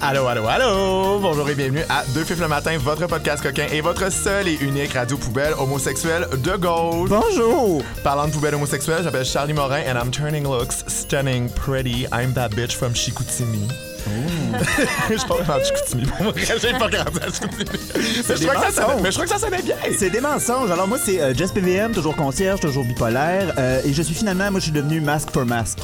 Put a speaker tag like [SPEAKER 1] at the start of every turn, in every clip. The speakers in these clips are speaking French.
[SPEAKER 1] Allô, allô, allô! Bonjour et bienvenue à Deux Fifs le matin, votre podcast coquin et votre seul et unique radio poubelle homosexuelle de gauche.
[SPEAKER 2] Bonjour!
[SPEAKER 1] Parlant de poubelle homosexuelle, j'appelle Charlie Morin and I'm turning looks stunning, pretty. I'm that bitch from Chicoutimi. je vraiment de Chicoutimi. J'ai pas grandi à Chicoutimi. Mais je, crois que ça sonnait, mais je crois que ça sonnait bien.
[SPEAKER 2] C'est des mensonges. Alors moi, c'est euh, Jess PVM, toujours concierge, toujours bipolaire. euh, et je suis finalement, moi, je suis devenu masque for masque.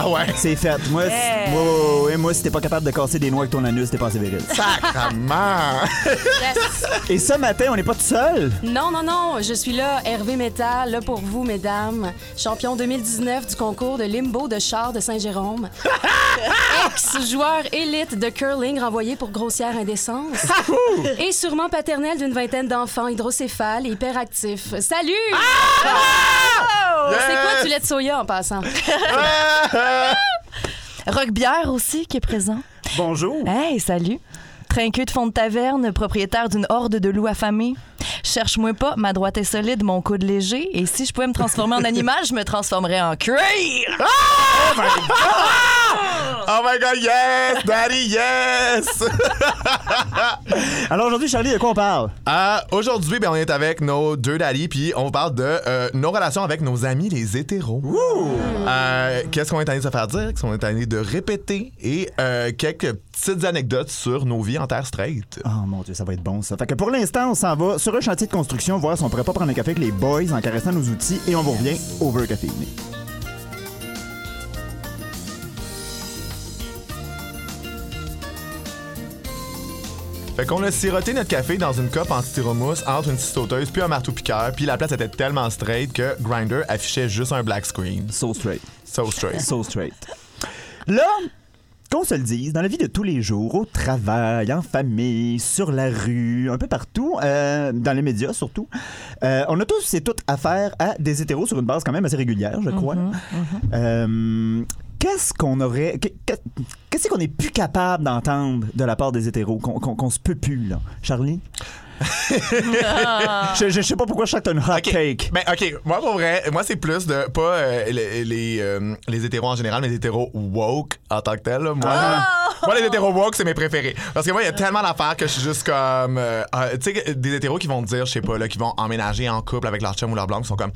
[SPEAKER 1] Ah ouais?
[SPEAKER 2] C'est fait. Moi, si-
[SPEAKER 3] Hey.
[SPEAKER 2] ouais, ouais, ouais, moi, si t'es pas capable de casser des noix avec ton anus, t'es pas assez viril.
[SPEAKER 1] Sacrement!
[SPEAKER 3] Yes.
[SPEAKER 2] Et ce matin, on n'est pas tout seul?
[SPEAKER 3] Non, non, non, je suis là, Hervé Métal, là pour vous, mesdames. Champion 2019 du concours de limbo de char de Saint-Jérôme. Ex-joueur élite de curling renvoyé pour grossière indécence. Et sûrement paternel d'une vingtaine d'enfants hydrocéphales et hyperactifs. Salut! Oh! C'est quoi du lait de soya en passant?
[SPEAKER 4] Rock Bière aussi qui est présent.
[SPEAKER 2] Bonjour.
[SPEAKER 4] Hey, salut. Trinqueux de fond de taverne, propriétaire d'une horde de loups affamés. Cherche-moi pas, ma droite est solide, mon coude léger. Et si je pouvais me transformer en animal, je me transformerais en cuir.
[SPEAKER 1] Oh my god, yes! Daddy, yes!
[SPEAKER 2] Alors aujourd'hui, Charlie, de quoi on parle?
[SPEAKER 1] Euh, Aujourd'hui, ben, on est avec nos deux daddies, puis on vous parle de euh, nos relations avec nos amis les hétéros. Euh, Qu'est-ce qu'on est allé se faire dire? Qu'est-ce qu'on est allé de répéter? Et euh, quelques petites anecdotes sur nos vies en terre straight.
[SPEAKER 2] Oh mon dieu, ça va être bon ça. Fait que pour l'instant, on s'en va sur un chantier de construction, voir si on pourrait pas prendre un café avec les boys en caressant nos outils et on vous revient over café.
[SPEAKER 1] Fait qu'on a siroté notre café dans une coupe en styromousse entre une scie sauteuse puis un marteau piqueur, puis la place était tellement straight que Grinder affichait juste un black screen.
[SPEAKER 2] So straight.
[SPEAKER 1] So straight.
[SPEAKER 2] So straight. Là, qu'on se le dise, dans la vie de tous les jours, au travail, en famille, sur la rue, un peu partout, euh, dans les médias surtout, euh, on a tous et toutes affaire à des hétéros sur une base quand même assez régulière, je crois. Euh, Qu'est-ce qu'on aurait. que- que- Qu'est-ce qu'on est plus capable d'entendre de la part des hétéros, qu'on qu'on- qu'on se peut plus, là? Charlie? je, je sais pas pourquoi je chante une hot
[SPEAKER 1] Ok.
[SPEAKER 2] cake.
[SPEAKER 1] Ben, OK. Moi, pour vrai, moi, c'est plus de, pas euh, les, les, euh, les hétéros en général, mais les hétéros woke en tant que tel. là. Moi, moi, les hétéros woke, c'est mes préférés. Parce que moi, il y a tellement d'affaires que je suis juste comme. euh, euh, tu sais, des hétéros qui vont te dire, je sais pas, là, qui vont emménager en couple avec leur chum ou leur blanc, qui sont comme.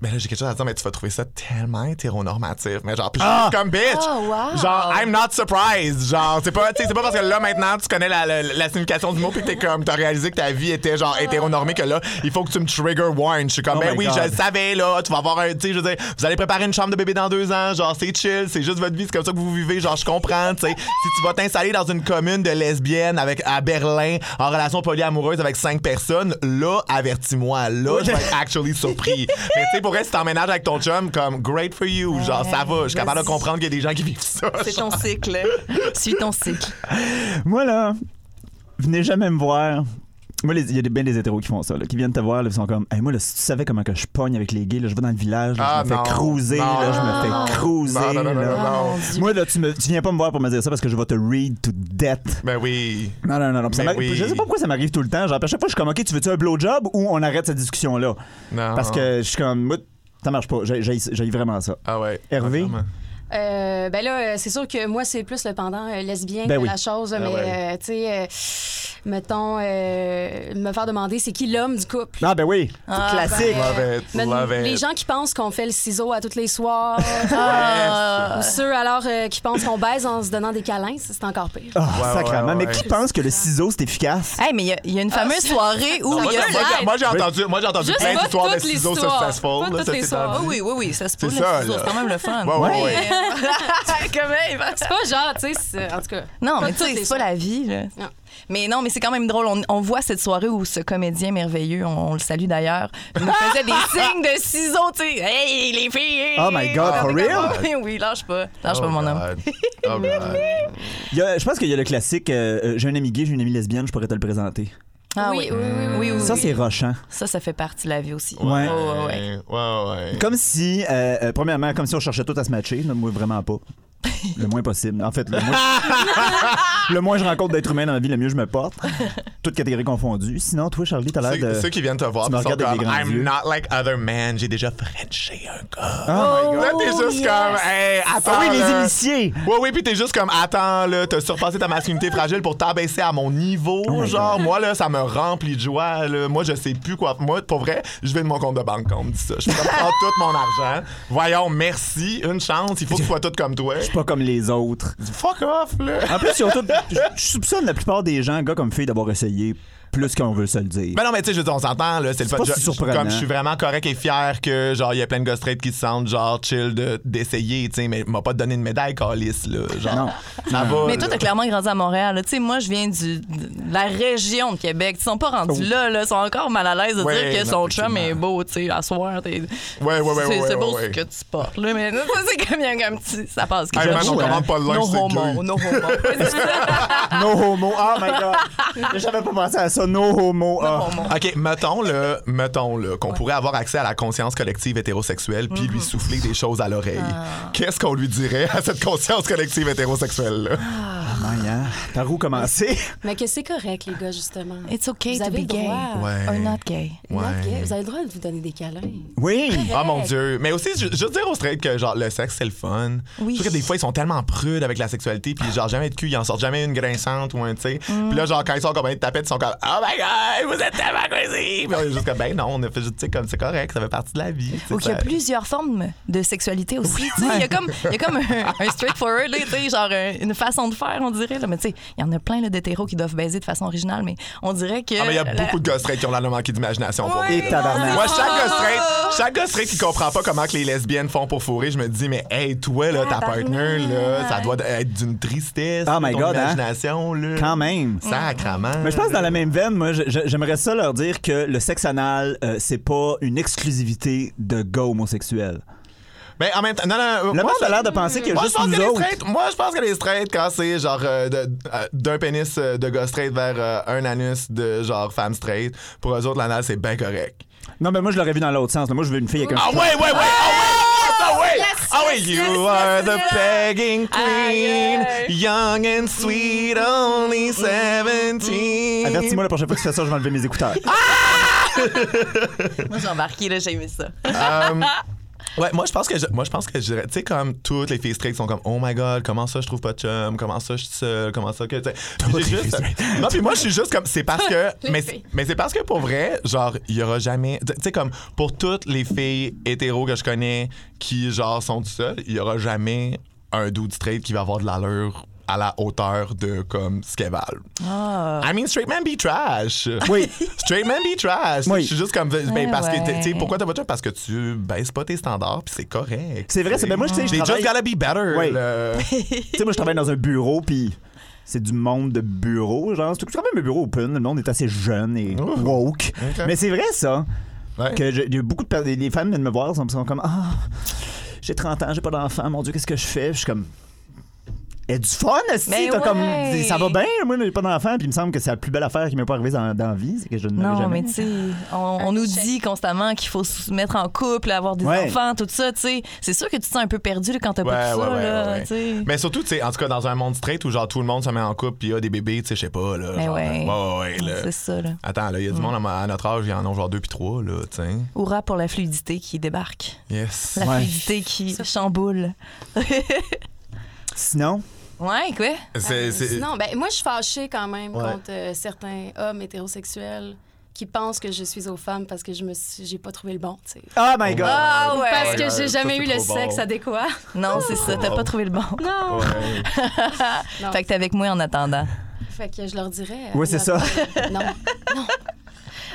[SPEAKER 1] Ben là, j'ai quelque chose à dire, mais tu vas trouver ça tellement hétéronormatif. Mais genre, puis je suis juste comme bitch.
[SPEAKER 3] Oh, wow.
[SPEAKER 1] Genre, I'm not surprised. Genre, c'est pas, tu sais, c'est pas parce que là, maintenant, tu connais la, la, la signification du mot puis que t'es comme, t'as réalisé que ta vie était genre hétéronormée que là, il faut que tu me trigger warn. Je suis comme,
[SPEAKER 2] Oh
[SPEAKER 1] ben oui,
[SPEAKER 2] God.
[SPEAKER 1] je le savais, là. Tu vas avoir un, tu sais, je veux dire, vous allez préparer une chambre de bébé dans deux ans. Genre, c'est chill, c'est juste votre vie, c'est comme ça que vous vivez. Genre, je comprends, tu sais. Si tu vas t'installer dans une commune de lesbiennes avec, à Berlin, en relation polyamoureuse avec cinq personnes, là, avertis-moi. Là, je vais être actually surpris. Mais tu pour vrai, si t'emménages avec ton chum, comme, great for you. Genre, ça va. Je suis capable de comprendre qu'il y a des gens qui vivent ça.
[SPEAKER 4] C'est ton cycle. Suis ton cycle.
[SPEAKER 2] Moi, là, venez jamais me voir. Moi, il y a des- bien des hétéros qui font ça, là, qui viennent te voir, là, ils sont comme, hey, moi, là, si tu savais comment que je pogne avec les gays, là, je vais dans le village, là,
[SPEAKER 1] Ah,
[SPEAKER 2] je me
[SPEAKER 1] non.
[SPEAKER 2] fais cruiser,
[SPEAKER 1] Non.
[SPEAKER 2] là, je me fais cruiser.
[SPEAKER 1] Non, non, non, non,
[SPEAKER 2] là.
[SPEAKER 1] non, non.
[SPEAKER 4] Mon Dieu.
[SPEAKER 2] Moi, là, tu, me, tu viens pas me voir pour me dire ça parce que je vais te read to death.
[SPEAKER 1] Ben oui.
[SPEAKER 2] Non, non, non. non. Ça
[SPEAKER 1] oui.
[SPEAKER 2] Je sais pas pourquoi ça m'arrive tout le temps. Genre, à chaque fois, je suis comme, OK, tu veux-tu un blowjob ou on arrête cette discussion-là?
[SPEAKER 1] Non.
[SPEAKER 2] Parce que je suis comme, moi, ça marche pas. J'ai- vraiment ça.
[SPEAKER 1] Ah ouais.
[SPEAKER 2] Hervé?
[SPEAKER 3] Euh, ben là, euh, c'est sûr que moi, c'est plus le pendant euh, lesbien
[SPEAKER 2] Ben
[SPEAKER 3] que
[SPEAKER 2] oui.
[SPEAKER 3] la chose, mais
[SPEAKER 1] ouais.
[SPEAKER 3] euh, tu sais, euh, mettons, euh, me faire demander c'est qui l'homme du couple.
[SPEAKER 2] Ah, ben oui. Classique.
[SPEAKER 1] Love it.
[SPEAKER 3] Mais
[SPEAKER 1] Love it.
[SPEAKER 3] les gens qui pensent qu'on fait le ciseau à tous les soirs,
[SPEAKER 4] Ah.
[SPEAKER 3] ou ceux alors euh, qui pensent qu'on baise en se donnant des câlins, c'est encore pire.
[SPEAKER 2] Ah,
[SPEAKER 1] Ouais,
[SPEAKER 2] sacrément.
[SPEAKER 1] ouais,
[SPEAKER 2] Mais
[SPEAKER 1] ouais.
[SPEAKER 2] qui pense que le ciseau, c'est efficace?
[SPEAKER 4] Hey, mais il y a- il y, a une fameuse soirée où il y a.
[SPEAKER 1] moi, j'ai- moi, j'ai entendu, moi, j'ai entendu plein d'histoires de ciseaux successful.
[SPEAKER 3] Pas toutes les
[SPEAKER 4] Ah oui, oui, oui, ça se peut.
[SPEAKER 1] C'est
[SPEAKER 4] quand même le fun.
[SPEAKER 3] C'est pas genre, tu sais, en tout cas.
[SPEAKER 4] Non, mais tu sais, c'est pas la vie. Là.
[SPEAKER 3] Non.
[SPEAKER 4] Mais non, mais c'est quand même drôle. On, on voit cette soirée où ce comédien merveilleux, on, on le salue d'ailleurs, nous faisait des signes de ciseaux, tu sais. Hey, les filles!
[SPEAKER 2] Oh my God, for real?
[SPEAKER 4] Oui, oui, lâche pas. Lâche
[SPEAKER 1] Oh
[SPEAKER 4] pas, mon homme.
[SPEAKER 1] Oh God.
[SPEAKER 2] Il y a- je pense qu'il y a le classique euh, euh, j'ai un ami gay, j'ai une amie lesbienne, je pourrais te le présenter.
[SPEAKER 4] Ah
[SPEAKER 3] Oui,
[SPEAKER 4] oui,
[SPEAKER 3] oui, oui, oui,
[SPEAKER 4] oui,
[SPEAKER 2] Ça,
[SPEAKER 4] oui.
[SPEAKER 2] c'est rochant.
[SPEAKER 4] Ça, ça fait partie de la vie aussi.
[SPEAKER 2] Ouais.
[SPEAKER 4] Oh, ouais, ouais.
[SPEAKER 1] Ouais, ouais.
[SPEAKER 2] Comme si, euh, euh, premièrement, comme si on cherchait tout à se matcher. moi, vraiment pas. Le moins possible. En fait, le moins, le moins je rencontre d'êtres humains dans la vie, le mieux je me porte. Toutes catégories confondues. Sinon, toi, Charlie, t'as l'air
[SPEAKER 1] Ceux,
[SPEAKER 2] de.
[SPEAKER 1] ceux qui viennent te voir
[SPEAKER 2] tu me regardes avec
[SPEAKER 1] comme
[SPEAKER 2] des grands
[SPEAKER 1] I'm
[SPEAKER 2] yeux.
[SPEAKER 1] not like other men, j'ai déjà frenché un gars.
[SPEAKER 2] Oh my God.
[SPEAKER 1] Là, t'es juste
[SPEAKER 4] yes.
[SPEAKER 1] comme, hey, attends.
[SPEAKER 2] Ah oui, les
[SPEAKER 1] là.
[SPEAKER 2] initiés!
[SPEAKER 1] Ouais, oui, puis t'es juste comme, attends, là, t'as surpassé ta masculinité fragile pour t'abaisser à mon niveau.
[SPEAKER 2] Oh my
[SPEAKER 1] genre, moi, là, ça me remplit de joie, là. Moi, je sais plus quoi. Moi, pour vrai, je vais de mon compte de banque quand on me dit ça. Je peux prendre tout mon argent. Voyons, merci, une chance. Il faut que tu sois tout comme toi.
[SPEAKER 2] Suis pas comme les autres.
[SPEAKER 1] Fuck off, là.
[SPEAKER 2] En plus, ils ont tout- je je soupçonne la plupart des gens, gars comme filles, d'avoir essayé plus qu'on veut se le dire.
[SPEAKER 1] Mais non, mais tu sais, je veux dire, on s'entend, là, c'est le
[SPEAKER 2] pas si surprenant.
[SPEAKER 1] Comme je suis vraiment correct et fier que, genre, il y a plein de gars straight qui se sentent, genre, chill de- d'essayer, tu sais, mais m'a pas donné une médaille, Calis, là. Genre,
[SPEAKER 2] Non.
[SPEAKER 1] ça va.
[SPEAKER 4] Mais toi, t'as clairement grandi à Montréal. là. Tu sais, moi, je viens du, de la région de Québec. Ils sont pas rendus
[SPEAKER 2] Oh.
[SPEAKER 4] là, là. Ils sont encore mal à l'aise de
[SPEAKER 1] Ouais,
[SPEAKER 4] dire que
[SPEAKER 1] non,
[SPEAKER 4] son chum est beau, tu sais, à soir.
[SPEAKER 1] Ouais, ouais, ouais,
[SPEAKER 4] c'est
[SPEAKER 1] ouais,
[SPEAKER 4] c'est
[SPEAKER 1] ouais,
[SPEAKER 4] beau
[SPEAKER 1] ouais.
[SPEAKER 4] ce que tu portes, là. Mais ça, c'est comme, un petit. Ça passe.
[SPEAKER 1] Hey, man, on commande pas le
[SPEAKER 4] No
[SPEAKER 1] lunch, c'est
[SPEAKER 4] homo, no homo.
[SPEAKER 2] No homo. Oh my god. J'avais pas pensé à ça. No homo. Ah.
[SPEAKER 4] No homo.
[SPEAKER 1] OK, mettons le, mettons le qu'on pourrait avoir accès à la conscience collective hétérosexuelle puis
[SPEAKER 4] Mm-hmm.
[SPEAKER 1] lui souffler des choses à l'oreille.
[SPEAKER 4] Ah.
[SPEAKER 1] Qu'est-ce qu'on lui dirait à cette conscience collective hétérosexuelle là
[SPEAKER 2] Ouais, hein. Par où commencer?
[SPEAKER 3] Mais que c'est correct, les gars, justement.
[SPEAKER 4] It's okay
[SPEAKER 3] Vous
[SPEAKER 4] to
[SPEAKER 3] avez
[SPEAKER 4] be gay.
[SPEAKER 1] Ouais.
[SPEAKER 4] Or not gay.
[SPEAKER 3] Not
[SPEAKER 1] Ouais.
[SPEAKER 3] gay. Vous avez le droit de vous donner des câlins.
[SPEAKER 2] Oui.
[SPEAKER 1] Oh mon dieu, mais aussi ju- juste dire aux straight que genre le sexe c'est le fun.
[SPEAKER 4] Oui.
[SPEAKER 1] Je trouve que des fois ils sont tellement prudes avec la sexualité puis genre jamais de cul, ils en sortent jamais une grinçante ou un tu sais. Puis là genre quand ils sont comme de tapettes, ils sont comme oh my god, vous êtes tellement crazy. Puis on est juste comme ben non, on a fait juste tu sais comme c'est correct, ça fait partie de la vie.
[SPEAKER 4] Ou qu'il y a plusieurs formes de sexualité aussi. Tu sais, Il y a comme, il y a comme un, un straightforward, là, tu sais, genre euh, une façon de faire, on dirait. Là. Mais tu sais, il y en a plein d'hétéros qui doivent baiser de façon originale, mais on dirait que.
[SPEAKER 1] Ah, mais il y a
[SPEAKER 4] la-
[SPEAKER 1] beaucoup de straight qui ont la manqué d'imagination pour
[SPEAKER 4] Ouais.
[SPEAKER 2] Et tabarnak.
[SPEAKER 1] Moi, chaque gars straight, chaque qui comprend pas comment que les lesbiennes font pour fourrer, je me dis, mais hey, toi, là, ta partner, là, ça doit être d'une tristesse.
[SPEAKER 2] Oh my
[SPEAKER 1] ton
[SPEAKER 2] God, hein?
[SPEAKER 1] imagination, là.
[SPEAKER 2] Quand même.
[SPEAKER 1] Sacrement.
[SPEAKER 2] Mais je pense que dans la même veine, moi, j'aimerais ça leur dire que le sexe anal, euh, c'est pas une exclusivité de gars homosexuels.
[SPEAKER 1] Mais en même temps, non, non.
[SPEAKER 2] Le
[SPEAKER 1] moi,
[SPEAKER 2] monde a l'air de penser qu'il y a
[SPEAKER 1] moi,
[SPEAKER 2] juste nous autres.
[SPEAKER 1] straight, moi, je pense que les straight, quand c'est genre euh, de- euh, d'un pénis euh, de gars straight vers euh, un anus de genre femme straight, pour eux autres, l'anal, c'est bien correct.
[SPEAKER 2] Non, mais moi, je l'aurais vu dans l'autre sens. Moi, je veux une fille avec un
[SPEAKER 1] Ah ouais, ouais, ouais! Ah ouais!
[SPEAKER 3] Yes,
[SPEAKER 1] Ah ouais!
[SPEAKER 3] Yes,
[SPEAKER 1] You
[SPEAKER 3] yes,
[SPEAKER 1] are
[SPEAKER 3] yes,
[SPEAKER 1] the begging queen, young and sweet, only 17.
[SPEAKER 2] Avertis-moi la prochaine fois que tu fais ça, je vais enlever mes écouteurs.
[SPEAKER 4] Moi, j'ai embarqué, là, j'ai aimé ça.
[SPEAKER 1] Um, ouais, moi je pense que je, moi je pense que je dirais, tu sais comme toutes les filles straight sont comme oh my god, comment ça je trouve pas de chum, comment ça je suis seule, comment ça que tu juste- Non, puis moi je suis juste comme c'est parce que mais mais c'est parce que pour vrai, genre il y aura jamais tu sais comme pour toutes les filles hétéros que je connais qui genre sont tout seules, il y aura jamais un dude straight qui va avoir de l'allure à la hauteur de comme ce qu'elles valent.
[SPEAKER 4] Ah.
[SPEAKER 1] I mean, straight men be trash.
[SPEAKER 2] Oui.
[SPEAKER 1] Straight men be trash.
[SPEAKER 2] Oui.
[SPEAKER 1] Je suis juste comme. Ben,
[SPEAKER 4] Ouais,
[SPEAKER 1] parce que, tu sais, pourquoi t'as pas de? Parce que tu baisses pas tes standards, puis c'est correct.
[SPEAKER 2] C'est vrai, c'est ben moi, je sais, je
[SPEAKER 1] They
[SPEAKER 2] travaille-
[SPEAKER 1] just gotta be better.
[SPEAKER 2] Oui. Tu sais, moi, je travaille dans un bureau, puis c'est du monde de bureau. Genre, c'est quand même un bureau open. Le monde est assez jeune et
[SPEAKER 1] Oh.
[SPEAKER 2] woke.
[SPEAKER 1] Ok.
[SPEAKER 2] Mais c'est vrai, ça.
[SPEAKER 1] Ouais.
[SPEAKER 2] Que je- il y a beaucoup de les femmes viennent me voir, sont, sont comme Ah, j'ai 30 ans, j'ai pas d'enfant, mon Dieu, qu'est-ce que je fais? Je suis comme. Et du fun, t'as
[SPEAKER 4] ouais.
[SPEAKER 2] comme ça va bien, moi j'ai pas d'enfant, puis il me semble que c'est la plus belle affaire qui m'est pas arrivée dans, dans la vie, c'est que je ne
[SPEAKER 4] Non,
[SPEAKER 2] jamais.
[SPEAKER 4] mais tu sais, on, on nous dit constamment qu'il faut se mettre en couple, avoir des
[SPEAKER 2] Ouais.
[SPEAKER 4] enfants, tout ça, tu sais. C'est sûr que tu te sens un peu perdu là, quand t'as
[SPEAKER 1] Ouais,
[SPEAKER 4] pas tout
[SPEAKER 1] ouais,
[SPEAKER 4] ça,
[SPEAKER 1] ouais,
[SPEAKER 4] là,
[SPEAKER 1] ouais, ouais.
[SPEAKER 4] tu sais.
[SPEAKER 1] Mais surtout, tu sais, en tout cas, dans un monde straight où genre tout le monde se met en couple puis il y a des bébés, tu sais, je sais pas, là.
[SPEAKER 4] Mais
[SPEAKER 1] genre,
[SPEAKER 4] ouais. C'est ça, là.
[SPEAKER 1] Attends, là, il y a du monde à, notre âge, il y en a genre deux puis trois, là, tu sais.
[SPEAKER 4] Hurrah pour la fluidité qui débarque.
[SPEAKER 1] Yes.
[SPEAKER 4] La
[SPEAKER 2] Ouais.
[SPEAKER 4] fluidité qui chamboule.
[SPEAKER 2] Sinon,
[SPEAKER 4] Ouais, quoi?
[SPEAKER 3] Euh, Sinon, ben, moi, je suis fâchée quand même
[SPEAKER 1] Ouais.
[SPEAKER 3] contre euh, certains hommes hétérosexuels qui pensent que je suis aux femmes parce que je me suis- j'ai pas trouvé le bon, tu sais.
[SPEAKER 2] oh my god!
[SPEAKER 4] Ah ouais!
[SPEAKER 3] Parce que j'ai jamais eu le sexe adéquat.
[SPEAKER 4] Non, c'est ça, t'as pas trouvé le bon.
[SPEAKER 3] Non.
[SPEAKER 1] Ouais.
[SPEAKER 3] Non.
[SPEAKER 4] Fait que t'es avec moi en attendant.
[SPEAKER 3] Fait que je leur dirais.
[SPEAKER 2] Ouais, c'est ça.
[SPEAKER 3] non. Non.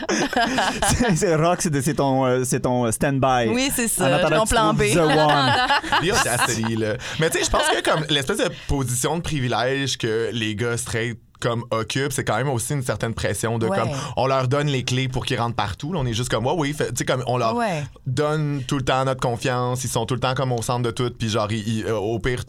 [SPEAKER 2] c'est rock, c'est ton, euh, c'est ton stand-by.
[SPEAKER 4] Oui, c'est
[SPEAKER 2] En
[SPEAKER 4] ça,
[SPEAKER 2] que tu
[SPEAKER 4] plan B.
[SPEAKER 2] The One.
[SPEAKER 1] The audacity, là. Mais tu sais, je pense que comme l'espèce de position de privilège que les gars straight comme occupent, c'est quand même aussi une certaine pression de
[SPEAKER 4] Ouais.
[SPEAKER 1] comme on leur donne les clés pour qu'ils rentrent partout. Là, on est juste comme ouais oui, tu sais comme on leur
[SPEAKER 4] Ouais.
[SPEAKER 1] donne tout le temps notre confiance, ils sont tout le temps comme au centre de tout puis genre ils- ils- au pire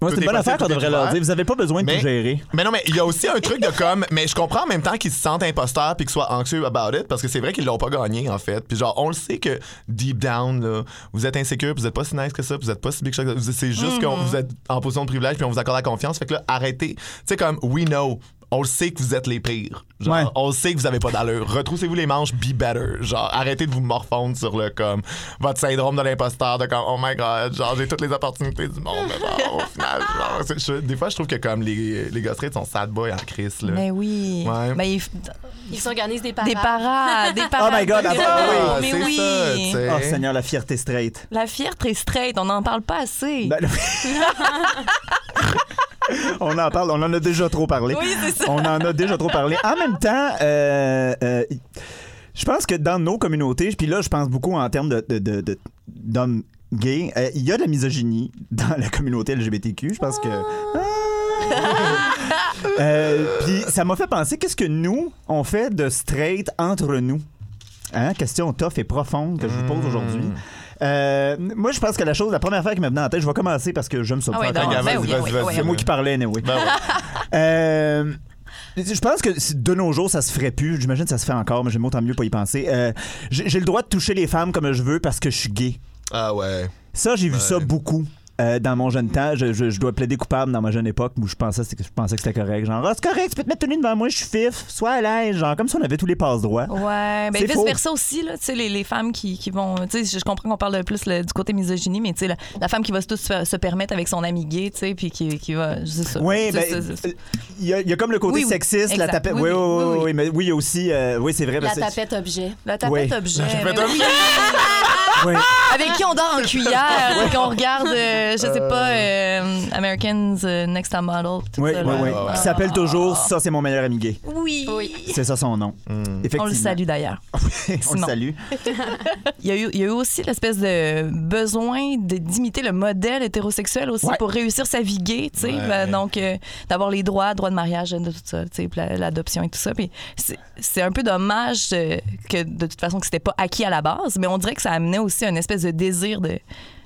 [SPEAKER 2] Moi, c'est une bonne affaire qu'on devrait leur dire. Vous avez pas besoin de
[SPEAKER 1] Mais-
[SPEAKER 2] tout gérer.
[SPEAKER 1] Mais non, mais il y a aussi un truc de comme. Mais je comprends en même temps qu'ils se sentent imposteurs puis qu'ils soient anxieux about it parce que c'est vrai qu'ils l'ont pas gagné, en fait. Puis genre, on le sait que deep down, là, vous êtes insécure, puis vous êtes pas si nice que ça, puis vous êtes pas si big que ça. C'est juste que vous êtes en position de privilège, puis on vous accorde la confiance. Fait que là, arrêtez. Tu sais, comme, we know. On le sait que vous êtes les pires. Genre,
[SPEAKER 2] Ouais.
[SPEAKER 1] on le sait que vous avez pas d'allure. Retroussez-vous les manches, be better. Genre, arrêtez de vous morfondre sur le comme votre syndrome de l'imposteur, de comme oh my god, genre j'ai toutes les opportunités du monde, mais genre, au final, genre, c'est- je- des fois je trouve que comme les, les gars straight sont sad boy en crise là.
[SPEAKER 4] Mais oui.
[SPEAKER 1] Ouais.
[SPEAKER 4] Ben, il f-
[SPEAKER 3] Ils s'organisent des parades.
[SPEAKER 4] des parades, des parades.
[SPEAKER 2] Oh my God, ah,
[SPEAKER 4] vélo.
[SPEAKER 1] Ah,
[SPEAKER 4] mais
[SPEAKER 1] c'est
[SPEAKER 4] oui.
[SPEAKER 1] ça.
[SPEAKER 2] Oh Seigneur, la fierté straight.
[SPEAKER 4] La fierté straight, on n'en parle pas assez.
[SPEAKER 2] Ben, on en parle, on en a déjà trop parlé.
[SPEAKER 4] Oui, c'est ça.
[SPEAKER 2] On en a déjà trop parlé. En même temps, euh, euh, je pense que dans nos communautés, puis là, je pense beaucoup en termes de, de- de- de- d'hommes gays, euh, il y a de la misogynie dans la communauté LGBTQ. Je pense que. Euh, puis ça m'a fait penser, qu'est-ce que nous, on fait de straight entre nous? Hein? Question tough et profonde que je vous pose aujourd'hui. Euh, moi, je pense que la chose, la première fois qui m'est venue en tête, je vais commencer parce que j'aime ça.
[SPEAKER 4] Ah ouais, ben oui, oui, oui,
[SPEAKER 2] C'est
[SPEAKER 4] oui.
[SPEAKER 2] moi qui parlais, anyway.
[SPEAKER 1] Ben ouais.
[SPEAKER 2] Euh, je pense que de nos jours, ça se ferait plus. J'imagine que ça se fait encore, mais j'aime autant mieux pas y penser. Euh, j'ai le droit de toucher les femmes comme je veux parce que je suis gay.
[SPEAKER 1] Ah ouais.
[SPEAKER 2] Ça, j'ai vu ça beaucoup. Euh, dans mon jeune temps, je, je- je dois plaider coupable dans ma jeune époque où je pensais, que- je pensais que c'était correct. Genre, ah, c'est correct, tu peux te mettre tenue devant moi, je suis fif, sois à l'aise. Genre, comme si on avait tous les passes droits.
[SPEAKER 4] Ouais, ben
[SPEAKER 2] C'est faux.
[SPEAKER 4] vice-versa aussi, là, tu sais, les, les femmes qui, qui vont, tu sais, je comprends qu'on parle plus le- du côté misogynie, mais tu sais, la, la femme qui va se, tout se, se permettre avec son ami gay, tu sais, puis qui, qui va.
[SPEAKER 2] Oui, ben, il y, a- il y a comme le côté
[SPEAKER 4] Oui, oui,
[SPEAKER 2] sexiste, la tapette.
[SPEAKER 4] Oui,
[SPEAKER 2] Oui, oui,
[SPEAKER 4] oui,
[SPEAKER 2] oui,
[SPEAKER 4] oui,
[SPEAKER 2] oui, mais oui, il y a aussi. euh, oui, c'est vrai.
[SPEAKER 3] La
[SPEAKER 2] parce que-
[SPEAKER 3] tapette objet.
[SPEAKER 4] La tapette
[SPEAKER 2] Oui.
[SPEAKER 4] objet.
[SPEAKER 1] La tapette
[SPEAKER 4] ben
[SPEAKER 1] objet.
[SPEAKER 2] Oui.
[SPEAKER 4] Avec qui on dort en cuillère, qu'on regarde, euh, je sais pas, euh, Americans euh, Next Top Model. tout
[SPEAKER 2] Oui,
[SPEAKER 4] ça,
[SPEAKER 2] oui,
[SPEAKER 4] là.
[SPEAKER 2] oui.
[SPEAKER 1] ouais.
[SPEAKER 2] Qui s'appelle toujours Ça, c'est mon meilleur ami gay.
[SPEAKER 4] Oui.
[SPEAKER 3] Oui.
[SPEAKER 2] C'est ça son nom. Effectivement.
[SPEAKER 4] On le salue d'ailleurs.
[SPEAKER 2] on le
[SPEAKER 4] Simon.
[SPEAKER 2] salue.
[SPEAKER 4] Il y, a eu, il y a eu aussi l'espèce de besoin de- d'imiter le modèle hétérosexuel aussi
[SPEAKER 2] Ouais.
[SPEAKER 4] pour réussir sa vie gay, tu sais.
[SPEAKER 1] Ouais.
[SPEAKER 4] Ben, donc, euh, d'avoir les droits, droits de mariage, de tout ça, tu sais, puis la- l'adoption et tout ça. Puis c'est- c'est un peu dommage euh, que de toute façon que c'était pas acquis à la base, mais on dirait que ça amenait aussi un espèce de désir de,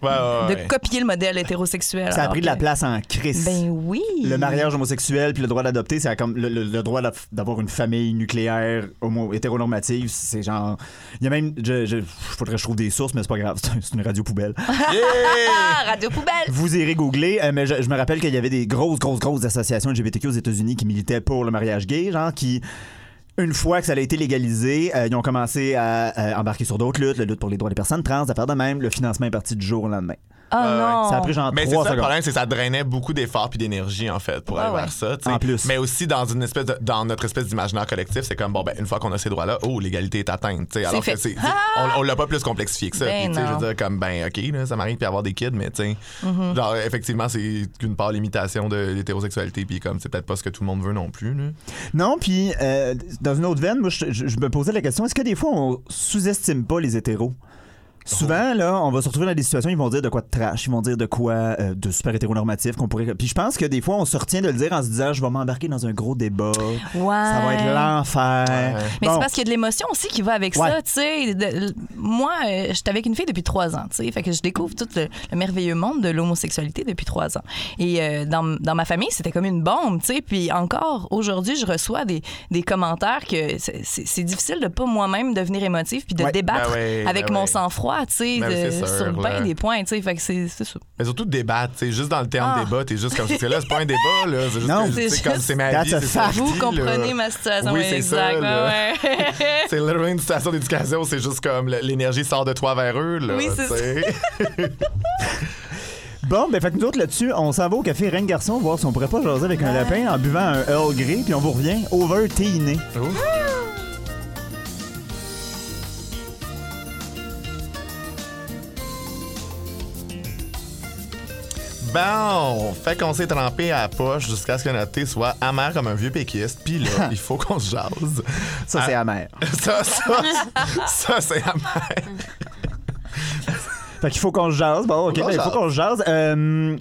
[SPEAKER 1] Ouais, ouais,
[SPEAKER 4] de copier le modèle hétérosexuel.
[SPEAKER 2] Ça a pris de la place en crise.
[SPEAKER 4] Ben oui.
[SPEAKER 2] Le mariage homosexuel puis le droit d'adopter, c'est comme le, le- le droit d'av- d'avoir une famille nucléaire homo hétéronormative. C'est genre. Il y a même. Je, je- faudrait que je trouve des sources, mais c'est pas grave. C'est un- C'est une radio poubelle.
[SPEAKER 1] Yeah!
[SPEAKER 4] Ah, radio poubelle.
[SPEAKER 2] Vous irez googler, euh, mais je, je me rappelle qu'il y avait des grosses, grosses, grosses associations LGBTQ aux États-Unis qui militaient pour le mariage gay, genre qui. Une fois que ça a été légalisé, euh, ils ont commencé à, à embarquer sur d'autres luttes, la lutte pour les droits des personnes trans, à faire de même. Le financement est parti du jour au lendemain.
[SPEAKER 4] Oh non.
[SPEAKER 2] Ça a pris genre
[SPEAKER 1] Mais c'est ça le problème, c'est que ça drainait beaucoup d'efforts puis d'énergie en fait pour
[SPEAKER 4] Ah
[SPEAKER 1] aller
[SPEAKER 4] ouais.
[SPEAKER 1] vers ça. tu sais.
[SPEAKER 2] En plus.
[SPEAKER 1] Mais aussi dans une espèce de- dans notre espèce d'imaginaire collectif, c'est comme bon ben une fois qu'on a ces droits-là, oh l'égalité est atteinte. tu sais. Alors
[SPEAKER 4] fait.
[SPEAKER 1] que c'est, c'est- on, on l'a pas plus complexifié que ça.
[SPEAKER 4] Ben
[SPEAKER 1] Puis, tu sais, je
[SPEAKER 4] non.
[SPEAKER 1] veux dire comme ben ok là, ça m'arrive puis avoir des kids, mais tu sais,
[SPEAKER 4] Mm-hmm.
[SPEAKER 1] genre effectivement c'est qu'une part l'imitation de l'hétérosexualité puis comme c'est peut-être pas ce que tout le monde veut non plus. Là.
[SPEAKER 2] Non, puis euh, dans une autre veine, moi, je, je- je me posais la question est-ce que des fois, on sous-estime pas les hétéros? Souvent, là, on va se retrouver dans des situations, ils vont dire de quoi de trash, ils vont dire de quoi euh, de super hétéronormatif qu'on pourrait. Puis je pense que des fois, on se retient de le dire en se disant je vais m'embarquer dans un gros débat,
[SPEAKER 4] Ouais.
[SPEAKER 2] ça va être l'enfer.
[SPEAKER 1] Ouais.
[SPEAKER 4] Mais
[SPEAKER 2] Bon.
[SPEAKER 4] c'est parce qu'il y a de l'émotion aussi qui va avec
[SPEAKER 2] Ouais.
[SPEAKER 4] ça, tu sais. Moi, euh, j'étais avec une fille depuis trois ans, tu sais. Fait que je découvre tout le, le merveilleux monde de l'homosexualité depuis trois ans. Et euh, dans, dans ma famille, c'était comme une bombe, tu sais. Puis encore, aujourd'hui, je reçois des, des commentaires que c'est- difficile de pas moi-même devenir émotif puis de
[SPEAKER 2] Ouais.
[SPEAKER 4] débattre
[SPEAKER 1] Ben ouais,
[SPEAKER 4] avec
[SPEAKER 1] ben
[SPEAKER 4] mon
[SPEAKER 1] ouais.
[SPEAKER 4] Sang-froid, tu sais,
[SPEAKER 1] Ben
[SPEAKER 4] sur
[SPEAKER 1] là.
[SPEAKER 4] bien des points, tu sais. Fait que c'est ça.
[SPEAKER 1] Mais surtout de débattre, tu sais, juste dans le terme
[SPEAKER 4] Ah.
[SPEAKER 1] débat, t'es juste comme c'est là, c'est pas un débat là, c'est juste
[SPEAKER 2] Non.
[SPEAKER 1] que, sais, comme
[SPEAKER 4] juste-
[SPEAKER 1] c'est ma vie, ça
[SPEAKER 4] Vous comprenez
[SPEAKER 1] là.
[SPEAKER 4] ma situation,
[SPEAKER 1] Oui, c'est ça,
[SPEAKER 4] ouais.
[SPEAKER 1] C'est literally une situation d'éducation, c'est juste comme l'énergie sort de toi vers eux là.
[SPEAKER 4] Oui, c'est.
[SPEAKER 2] Bon, ben, fait que nous autres là-dessus, on s'en va au café Reine Garçon voir si on pourrait pas jaser avec un lapin en buvant un Earl Grey, puis on vous revient over teené.
[SPEAKER 1] Bon, fait qu'on s'est trempé à la poche jusqu'à ce que notre thé soit amer comme un vieux péquiste. Puis là, il faut qu'on se jase.
[SPEAKER 2] Ça, c'est
[SPEAKER 1] Ah.
[SPEAKER 2] amer.
[SPEAKER 1] Ça, ça, ça c'est amer.
[SPEAKER 2] Fait qu'il faut qu'on se jase. Bon, OK, ben, il faut qu'on se jase. Euh,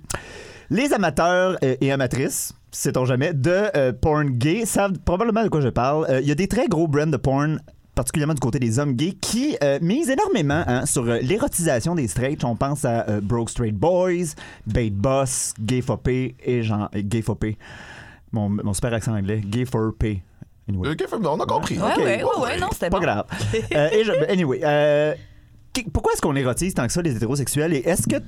[SPEAKER 2] les amateurs euh, et amatrices, sait-on jamais, de euh, porn gay savent probablement de quoi je parle. Euh, Il y a des très gros brands de porn particulièrement du côté des hommes gays, qui euh, misent énormément hein, sur euh, l'érotisation des straights. On pense à euh, Broke Straight Boys, Bait Boss, Gay for Pay et Jean... euh, Gay for Pay. Mon, mon super accent anglais. Gay for Pay. Anyway.
[SPEAKER 1] Ok, on a compris.
[SPEAKER 4] Ouais,
[SPEAKER 2] Ok.
[SPEAKER 4] ouais, ouais, ouais, non, c'était
[SPEAKER 2] Pas
[SPEAKER 4] bon.
[SPEAKER 2] grave. Euh, et je- anyway, euh, pourquoi est-ce qu'on érotise tant que ça les hétérosexuels et est-ce que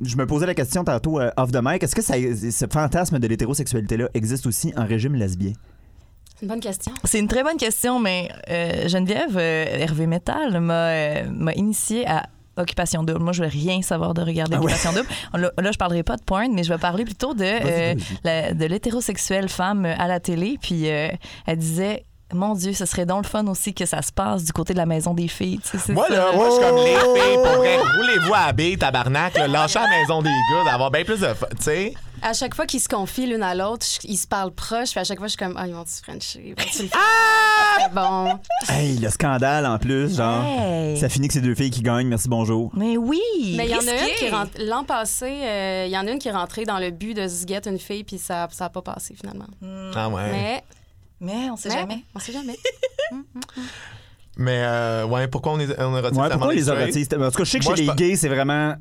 [SPEAKER 2] je me posais la question tantôt euh, off the mic, est-ce que ça, ce fantasme de l'hétérosexualité-là existe aussi en régime lesbien?
[SPEAKER 3] C'est une bonne question.
[SPEAKER 4] C'est une très bonne question, mais euh, Geneviève euh, Hervé Metal m'a euh, m'a initié à Occupation Double. Moi, je veux rien savoir de regarder
[SPEAKER 2] Ah ouais.
[SPEAKER 4] Occupation Double. Là, là, je parlerai pas de porn, mais je vais parler plutôt de, euh, la- de l'hétérosexuelle femme à la télé. Puis euh, elle disait. Mon Dieu, ce serait donc le fun aussi que ça se passe du côté de la maison des filles. tu sais, c'est
[SPEAKER 1] Moi,
[SPEAKER 4] ça.
[SPEAKER 1] là, moi, je suis comme les filles, pour vrai, roulez-vous à la tabarnak, là, lâchez à la maison des gars, d'avoir bien plus de fun, tu sais.
[SPEAKER 3] À chaque fois qu'ils se confient l'une à l'autre, je- ils se parlent proches, puis à chaque fois, je suis comme, ah, ils vont-tu faire?
[SPEAKER 1] Ah!
[SPEAKER 3] Bon.
[SPEAKER 2] Hey, le scandale en plus, genre.
[SPEAKER 4] Hey.
[SPEAKER 2] Ça finit que c'est deux filles qui gagnent, merci, bonjour.
[SPEAKER 4] Mais oui!
[SPEAKER 3] Mais il y en a une qui est rentrée, l'an passé, euh, il y en a une qui est rentrée dans le but de se get une fille, puis ça n'a pas passé finalement.
[SPEAKER 1] Ah ouais. Mais,
[SPEAKER 3] Mais,
[SPEAKER 4] Mais on sait
[SPEAKER 3] mais,
[SPEAKER 4] jamais.
[SPEAKER 3] on sait jamais.
[SPEAKER 1] euh, ouais, pourquoi on est, on est
[SPEAKER 2] Ouais, pourquoi les érotisent? En tout cas, je sais que
[SPEAKER 1] Moi,
[SPEAKER 2] chez les gays, c'est vraiment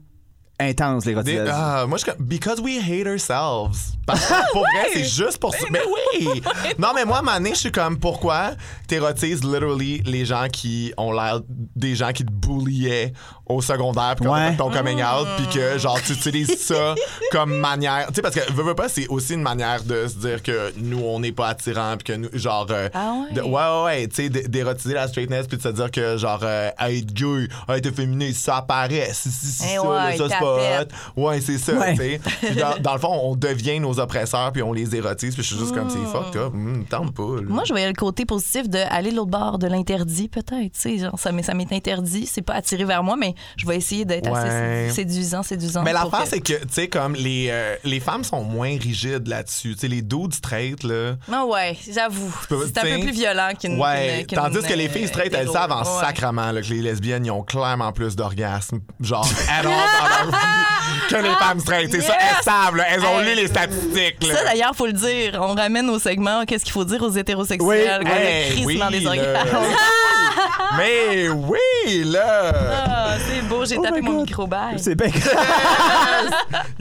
[SPEAKER 2] intense,
[SPEAKER 1] Des-
[SPEAKER 2] l'érotisation.
[SPEAKER 1] ah, moi, je suis comme, because we hate ourselves. Parce que pour vrai, c'est juste pour ça. Mais oui! Non, mais moi, à un moment donné, je suis comme, pourquoi t'érotises literally les gens qui ont l'air des gens qui te bulliaient au secondaire puis qu'on
[SPEAKER 2] Ouais.
[SPEAKER 1] ton coming out puis que, genre, tu utilises ça comme manière. Tu sais, parce que, veux, veux pas, c'est aussi une manière de se dire que nous, on n'est pas attirants puis que nous, genre. euh,
[SPEAKER 4] Ah ouais?
[SPEAKER 1] de- ouais, ouais, ouais, tu sais, d'érotiser la straightness puis de se dire que, genre, euh, être gay, être féminin, ça apparaît. Si, si, si,
[SPEAKER 4] Eh
[SPEAKER 1] ça,
[SPEAKER 4] ouais,
[SPEAKER 1] ça, c'est pas hot. Ouais, c'est ça,
[SPEAKER 2] Ouais.
[SPEAKER 1] tu sais. Puis Dans, dans le fond, on devient nos oppresseurs puis on les érotise puis je suis juste comme, c'est fucked up. Hum, tente pas, là.
[SPEAKER 4] Moi, je voyais le côté positif d'aller de l'autre bord de l'interdit, peut-être. tu sais, genre, Ça m'est ça m'est interdit. C'est pas attiré vers moi, mais je vais essayer d'être
[SPEAKER 1] Ouais.
[SPEAKER 4] assez séduisant, séduisant.
[SPEAKER 1] Mais l'affaire,
[SPEAKER 4] que-
[SPEAKER 1] c'est que, tu sais, comme les, euh, les femmes sont moins rigides là-dessus. Tu sais, les dudes straight, là.
[SPEAKER 4] Ah ouais, j'avoue. C'est un peu plus violent qu'une.
[SPEAKER 1] Ouais,
[SPEAKER 4] qu'une-
[SPEAKER 1] tandis que les filles straight, elles savent en
[SPEAKER 4] Ouais.
[SPEAKER 1] sacrament là, que les lesbiennes, ils ont clairement plus d'orgasmes, genre, vie, que les femmes straight. C'est ça, elles savent, là, elles ont
[SPEAKER 4] Hey.
[SPEAKER 1] lu les statistiques. Là.
[SPEAKER 4] Ça, d'ailleurs, faut le dire. On ramène au segment qu'est-ce qu'il faut dire aux hétérosexuels?
[SPEAKER 2] Oui.
[SPEAKER 1] Hey,
[SPEAKER 4] le
[SPEAKER 1] oui,
[SPEAKER 4] des orgasmes.
[SPEAKER 1] Mais oui, là!
[SPEAKER 4] Ah, c'est beau, j'ai
[SPEAKER 2] Oh
[SPEAKER 4] tapé
[SPEAKER 2] my
[SPEAKER 4] mon
[SPEAKER 2] God.
[SPEAKER 4] micro bye.
[SPEAKER 2] C'est bien.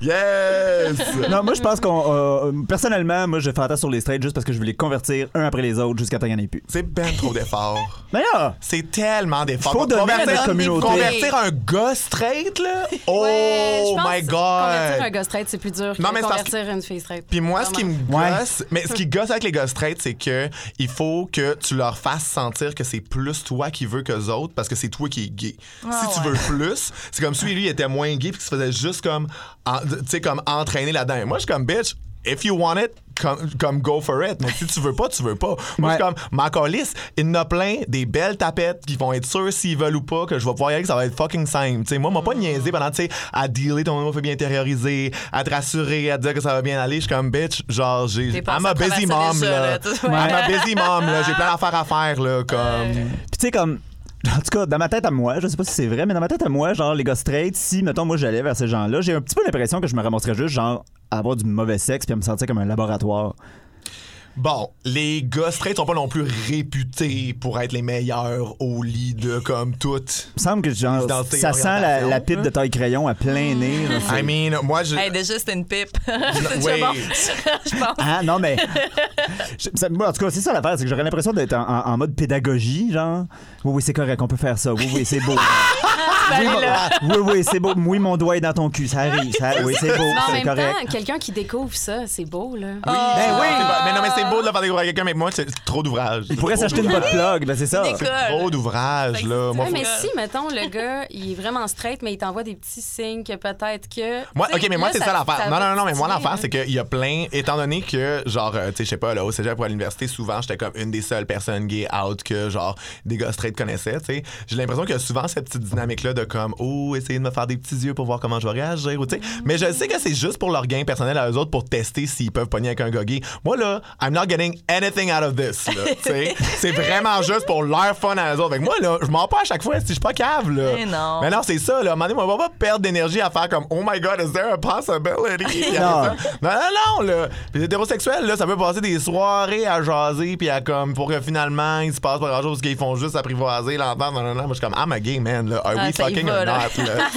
[SPEAKER 1] Yes!
[SPEAKER 2] non, moi, je pense qu'on. euh, personnellement, moi, je fantasme sur les straights juste parce que je veux les convertir un après les autres jusqu'à temps qu'il n'y en ait plus.
[SPEAKER 1] C'est ben trop d'efforts.
[SPEAKER 2] Mais là,
[SPEAKER 1] C'est tellement d'efforts.
[SPEAKER 2] Faut donner à
[SPEAKER 1] convertir,
[SPEAKER 2] notre communauté.
[SPEAKER 1] convertir un gars straight, là? Oh
[SPEAKER 3] Ouais, je pense
[SPEAKER 1] my
[SPEAKER 3] que
[SPEAKER 1] God!
[SPEAKER 3] Convertir un gars straight, c'est plus dur que
[SPEAKER 1] Non, mais parce
[SPEAKER 3] convertir une fille straight.
[SPEAKER 1] Puis moi, ce qui me
[SPEAKER 2] Ouais.
[SPEAKER 1] gosse, mais ce qui gosse avec les gars straight, c'est que il faut que tu leur fasses sentir que c'est plus toi qui veux que les autres parce que c'est toi qui es gay.
[SPEAKER 4] Ah,
[SPEAKER 1] si tu
[SPEAKER 4] ouais.
[SPEAKER 1] veux plus, c'est comme si lui il était moins gay puis qu'il se faisait juste comme, en- tu sais, comme entraîner là-dedans. Moi, je suis comme bitch. If you want it, comme, comme go for it. Mais si tu veux pas, tu veux pas. Moi, je suis comme, ma calice, il y en a plein des belles tapettes qui vont être sûrs s'ils veulent ou pas que je vais pouvoir y aller, que ça va être fucking simple. Tu sais, moi, m'a pas niaisé pendant, tu sais, à dealer ton homophobie intériorisée, à te rassurer, à te dire que ça va bien aller. Je suis comme, bitch, genre, j'ai. I'm a busy mom, là. I'm a busy mom, là. J'ai plein d'affaires à faire, là, comme.
[SPEAKER 2] Puis tu sais, comme. En tout cas, dans ma tête à moi, je sais pas si c'est vrai, mais dans ma tête à moi, genre, les gars straight, si, mettons, moi, j'allais vers ces gens-là, j'ai un petit peu l'impression que je me ramasserais juste, genre, à avoir du mauvais sexe puis à me sentir comme un laboratoire.
[SPEAKER 1] Bon, les gars straight sont pas non plus réputés pour être les meilleurs au lit de comme toutes.
[SPEAKER 2] Il me semble que, genre, ça sent la, pipe de taille crayon à plein nez. là, c'est-
[SPEAKER 1] I mean, moi, je.
[SPEAKER 4] Hey, déjà, c'était une pipe. C'est
[SPEAKER 1] Oui.
[SPEAKER 4] bon. Je pense.
[SPEAKER 2] Ah non, mais. Je- ça- moi, en tout cas, c'est ça l'affaire, c'est que j'aurais l'impression d'être en, en- en mode pédagogie, genre. Oui, oui, c'est correct, on peut faire ça. Oui, oui, c'est beau. oui,
[SPEAKER 4] là.
[SPEAKER 2] mon- oui, oui, c'est beau. Oui, mon doigt est dans ton cul, ça arrive. ça- oui, c'est beau,
[SPEAKER 3] Mais en
[SPEAKER 2] c'est
[SPEAKER 3] même
[SPEAKER 2] correct.
[SPEAKER 3] temps, quelqu'un qui découvre ça, c'est beau, là.
[SPEAKER 1] Ben oui!
[SPEAKER 2] Ah.
[SPEAKER 1] Mais non, mais c'est beau de le faire découvrir à quelqu'un, mais moi, c'est trop d'ouvrage.
[SPEAKER 2] Il pourrait s'acheter une botte plug, ben c'est ça.
[SPEAKER 4] École.
[SPEAKER 1] Trop d'ouvrage, là. Moi,
[SPEAKER 3] Ouais, mais si, mettons, le gars, il est vraiment straight, mais il t'envoie des petits signes que peut-être que.
[SPEAKER 1] Moi,
[SPEAKER 3] Tu sais,
[SPEAKER 1] ok, mais moi,
[SPEAKER 3] là,
[SPEAKER 1] c'est ça, l'affaire. Non,
[SPEAKER 3] va
[SPEAKER 1] non, non, mais moi,
[SPEAKER 3] titiller,
[SPEAKER 1] l'affaire,
[SPEAKER 3] hein.
[SPEAKER 1] c'est qu'il y a plein, étant donné que, genre, euh, tu sais, je sais pas, là, au cégep ou à l'université, souvent, j'étais comme une des seules personnes gay out que, genre, des gars straight connaissaient, tu sais. J'ai l'impression qu'il y a souvent cette petite dynamique-là de comme, oh, essayer de me faire des petits yeux pour voir comment je vais réagir. Ou, tu sais. Mais je sais que c'est juste pour leur gain personnel à eux autres pour tester s'ils peuvent pogner avec un goggy. Moi, là, I'm not getting anything out of this. là, tu sais. c'est vraiment juste pour leur fun à eux autres. Fait que moi, là, je m'en pas à chaque fois si je suis pas cave. Là.
[SPEAKER 4] Mais non.
[SPEAKER 1] Mais non, c'est ça. Là. À un moment donné, on va pas perdre d'énergie à faire comme, oh my god, is there a possibility?
[SPEAKER 2] Non.
[SPEAKER 1] non, non, non, là. Puis les hétérosexuels, là, ça peut passer des soirées à jaser, puis à comme, pour que finalement, il se passe pas grand chose, parce qu'ils font juste apprivoiser l'entendre. Non, non, non. Moi, je suis comme, I'm a gay man, là. Are
[SPEAKER 4] Ah,
[SPEAKER 1] we fucking
[SPEAKER 4] va, là.
[SPEAKER 1] là?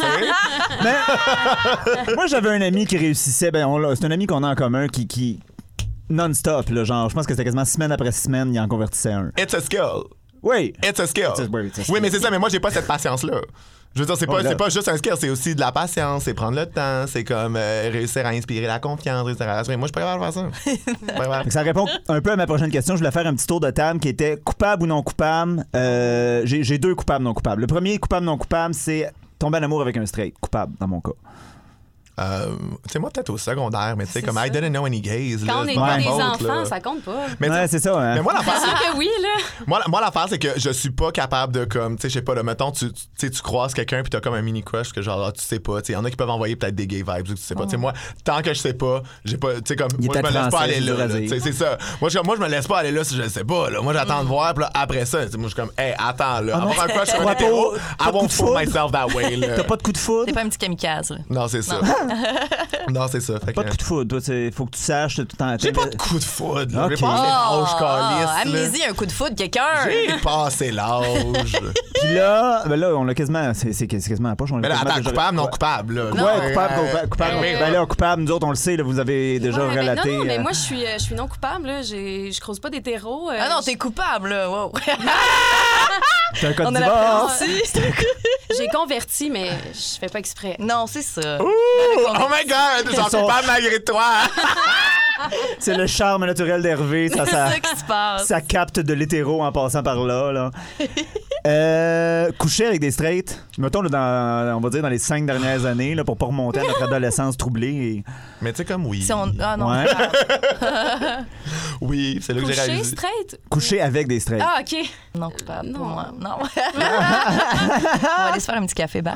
[SPEAKER 2] Mais moi, j'avais un ami qui réussissait. Ben, c'est un ami qu'on a en commun qui. qui non-stop, là, genre, je pense que c'était quasiment semaine après semaine, il en convertissait un.
[SPEAKER 1] It's a skill.
[SPEAKER 2] Oui.
[SPEAKER 1] It's a skill.
[SPEAKER 2] It's a- oui, it's a skill.
[SPEAKER 1] Oui, mais c'est ça, mais moi, j'ai pas cette patience-là. Je veux dire, c'est pas, c'est pas juste un skill, c'est aussi de la patience, c'est prendre le temps, c'est comme euh, réussir à inspirer la confiance, réussir à rassurer. Moi, je suis pas capable de faire ça.
[SPEAKER 2] Ça répond un peu à ma prochaine question. Je voulais faire un petit tour de table qui était coupable ou non coupable. Euh, J'ai j'ai deux coupables non coupables. Le premier coupable non coupable, c'est tomber en amour avec un straight. Coupable, dans mon cas.
[SPEAKER 1] Euh, tu sais, moi, peut-être au secondaire, mais tu sais, comme
[SPEAKER 3] ça.
[SPEAKER 1] I didn't know any gays. là,
[SPEAKER 3] Quand on
[SPEAKER 1] c'est
[SPEAKER 3] est
[SPEAKER 1] pas
[SPEAKER 3] des enfants,
[SPEAKER 1] là.
[SPEAKER 3] ça compte pas.
[SPEAKER 1] Mais,
[SPEAKER 2] ouais, c'est ça. Hein?
[SPEAKER 1] mais moi, l'affaire, c'est
[SPEAKER 3] que oui, là.
[SPEAKER 1] Moi, moi l'affaire, c'est que je suis pas capable de, comme, tu sais, je sais pas, là, mettons, tu, tu sais, tu croises quelqu'un puis t'as comme un mini crush que genre, ah, tu sais pas, tu sais, y en a qui peuvent envoyer peut-être des gay vibes ou tu sais pas. Tu sais, moi, tant que je sais pas, j'ai pas, tu sais, comme,
[SPEAKER 2] Il
[SPEAKER 1] moi, je me laisse pas aller là. là. Tu sais, c'est ça. Moi, je, moi, je me laisse pas aller là si je sais pas, là. Moi, j'attends de voir, puis là, après ça, moi, je suis comme, hey, attends, là,
[SPEAKER 2] Ah
[SPEAKER 1] avoir un crush sur un I
[SPEAKER 2] de coup
[SPEAKER 1] won't
[SPEAKER 2] de
[SPEAKER 1] fool
[SPEAKER 2] foudre?
[SPEAKER 1] myself that way, là.
[SPEAKER 2] T'as pas de coup de foudre?
[SPEAKER 4] T'es pas un petit kamikaze, là.
[SPEAKER 1] Non, c'est ça. non, c'est ça. Fait
[SPEAKER 2] Pas
[SPEAKER 1] que-
[SPEAKER 2] de coup de foudre. Toi, c'est- faut que tu saches tout le temps.
[SPEAKER 1] J'ai pas de coup de foudre, là.
[SPEAKER 2] Ok.
[SPEAKER 1] J'ai passé l'âge,
[SPEAKER 4] Oh,
[SPEAKER 1] calice, là.
[SPEAKER 4] amnésie, un coup de foudre, quelqu'un.
[SPEAKER 1] J'ai passé l'âge.
[SPEAKER 2] Puis là, ben là, on l'a quasiment. C'est c'est quasiment à la poche. on l'a
[SPEAKER 1] Mais là,
[SPEAKER 2] quasiment
[SPEAKER 1] attends,
[SPEAKER 2] déjà-
[SPEAKER 1] coupable, non coupable, là.
[SPEAKER 2] Ouais,
[SPEAKER 1] Euh,
[SPEAKER 2] coupable, coupable, coupable.
[SPEAKER 1] ben oui.
[SPEAKER 2] Ben là, coupable, nous autres, on le sait, là, vous avez déjà
[SPEAKER 3] Ouais,
[SPEAKER 2] relaté.
[SPEAKER 3] non, non, mais
[SPEAKER 2] euh,
[SPEAKER 3] moi, je suis, euh, je suis non coupable. Là. J'ai- Je croise pas d'hétéro. euh,
[SPEAKER 4] Ah non, t'es coupable, là. Wow.
[SPEAKER 2] t'as un code
[SPEAKER 4] On a la
[SPEAKER 2] divorce.
[SPEAKER 3] J'ai converti, mais je fais pas exprès.
[SPEAKER 4] Non, c'est ça.
[SPEAKER 1] Ouh, oh my god, j'en suis
[SPEAKER 2] sont-
[SPEAKER 1] pas malgré toi.
[SPEAKER 2] C'est le charme naturel d'Hervé. Ça,
[SPEAKER 4] C'est
[SPEAKER 2] ça,
[SPEAKER 4] ça qui se passe.
[SPEAKER 2] ça capte de l'hétéro en passant par là. là. Euh, coucher avec des straights, mettons là, dans, on va dire dans les cinq dernières années, là, pour pas remonter à notre adolescence troublée. et-
[SPEAKER 1] Mais tu sais, comme oui.
[SPEAKER 4] Si on... Ah non.
[SPEAKER 2] Ouais.
[SPEAKER 1] Oui, c'est là que j'ai réalisé.
[SPEAKER 3] straight?
[SPEAKER 2] Coucher avec des straights.
[SPEAKER 3] Ah, OK.
[SPEAKER 4] Non, coupable pour
[SPEAKER 3] Non.
[SPEAKER 4] moi. Non. on va aller se faire un petit café bar.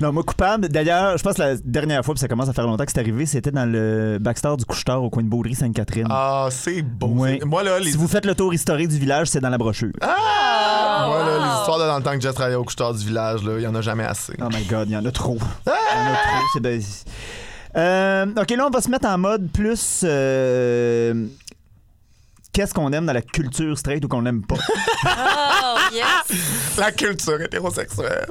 [SPEAKER 2] Non, moi, coupable. D'ailleurs, je pense que la dernière fois, puis ça commence à faire longtemps que c'est arrivé, c'était dans le backstore du couche-tard au coin de Baudry-Sainte-Catherine.
[SPEAKER 1] Ah, c'est beau.
[SPEAKER 2] Ouais.
[SPEAKER 1] Moi, là, les,
[SPEAKER 2] Si vous faites le tour historique du village, c'est dans la brochure.
[SPEAKER 1] Ah! Moi, là,
[SPEAKER 3] wow.
[SPEAKER 1] les histoires de dans le temps que j'ai travaillé au couche-tard du village, là, il y en a jamais assez.
[SPEAKER 2] Oh my god, il y en a trop. Il y en a trop. c'est ben- Euh, ok, là, on va se mettre en mode plus. euh, Qu'est-ce qu'on aime dans la culture straight ou qu'on n'aime pas?
[SPEAKER 4] Oh, yes.
[SPEAKER 1] La culture hétérosexuelle.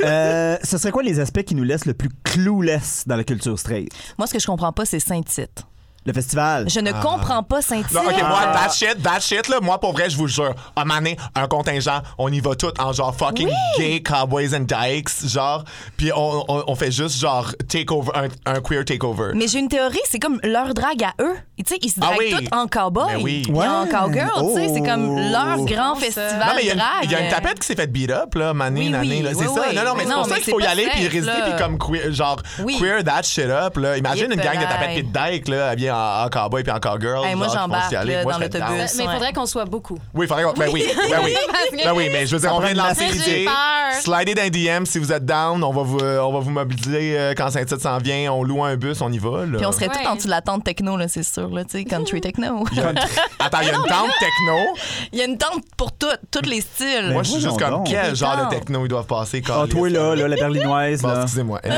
[SPEAKER 2] Euh, ce serait quoi les aspects qui nous laissent le plus clueless dans la culture straight?
[SPEAKER 4] Moi, ce que je comprends pas, c'est Saint-Tite.
[SPEAKER 2] Le festival.
[SPEAKER 4] Je ne comprends pas Saint-Tite.
[SPEAKER 1] Non, ok, moi,
[SPEAKER 2] Ah.
[SPEAKER 1] that shit, that shit, là, moi, pour vrai, je vous jure, à mané, un contingent, on y va tout en genre fucking gay cowboys and dykes, genre, puis on, on, on fait juste genre takeover, un, un queer takeover.
[SPEAKER 4] Mais j'ai une théorie, c'est comme leur drague à eux. Tu sais, ils se
[SPEAKER 1] Ah
[SPEAKER 4] draguent
[SPEAKER 1] oui.
[SPEAKER 4] tous en cowboy.
[SPEAKER 1] Mais oui.
[SPEAKER 4] Et en
[SPEAKER 2] Ouais.
[SPEAKER 4] cowgirl, tu sais, c'est comme leur
[SPEAKER 2] Oh.
[SPEAKER 4] grand
[SPEAKER 3] Ça.
[SPEAKER 4] festival
[SPEAKER 1] Non, mais il y, a une-
[SPEAKER 4] drague.
[SPEAKER 1] il y a une tapette qui s'est fait beat up, là, mané,
[SPEAKER 4] Oui,
[SPEAKER 1] nané,
[SPEAKER 4] oui,
[SPEAKER 1] là. C'est
[SPEAKER 4] oui,
[SPEAKER 1] ça.
[SPEAKER 4] oui.
[SPEAKER 1] Non, non, mais c'est
[SPEAKER 4] Non,
[SPEAKER 1] pour ça
[SPEAKER 4] mais
[SPEAKER 1] qu'il
[SPEAKER 4] c'est
[SPEAKER 1] faut y
[SPEAKER 4] pas
[SPEAKER 1] aller puis résister
[SPEAKER 4] là.
[SPEAKER 1] puis comme queer, genre,
[SPEAKER 4] Oui.
[SPEAKER 1] queer that shit up, là. Imagine une gang de tapettes pis de dyke, là, habillés en, en cowboy puis en cowgirl.
[SPEAKER 4] Hey, moi,
[SPEAKER 1] genre,
[SPEAKER 4] j'embarque,
[SPEAKER 1] aller. Moi,
[SPEAKER 4] dans
[SPEAKER 1] je serais
[SPEAKER 4] l'autobus.
[SPEAKER 3] Mais il
[SPEAKER 4] Ouais.
[SPEAKER 3] faudrait qu'on soit beaucoup.
[SPEAKER 1] Oui, il faudrait qu'on. Ben oui, ben oui. Ben oui, mais je veux dire, on vient de lancer
[SPEAKER 3] j'ai
[SPEAKER 1] l'idée.
[SPEAKER 3] peur.
[SPEAKER 1] Slidez dans les DM si vous êtes down. On va vous, euh, on va vous mobiliser euh, quand Saint-Tite s'en vient. On loue un bus, on y va. Là.
[SPEAKER 4] Puis on serait
[SPEAKER 3] Ouais.
[SPEAKER 4] tous en dessous de la tente techno, là, c'est sûr, là, tu sais, country techno.
[SPEAKER 1] Attends, il y a une tente techno?
[SPEAKER 4] Il y a une tente pour tout, tous les styles.
[SPEAKER 1] Moi, je suis
[SPEAKER 2] voyons
[SPEAKER 1] juste comme
[SPEAKER 2] donc.
[SPEAKER 1] quel genre de techno ils doivent passer.
[SPEAKER 2] Ah, toi, là, là, la berlinoise,
[SPEAKER 1] Bon,
[SPEAKER 2] là.
[SPEAKER 1] excusez-moi.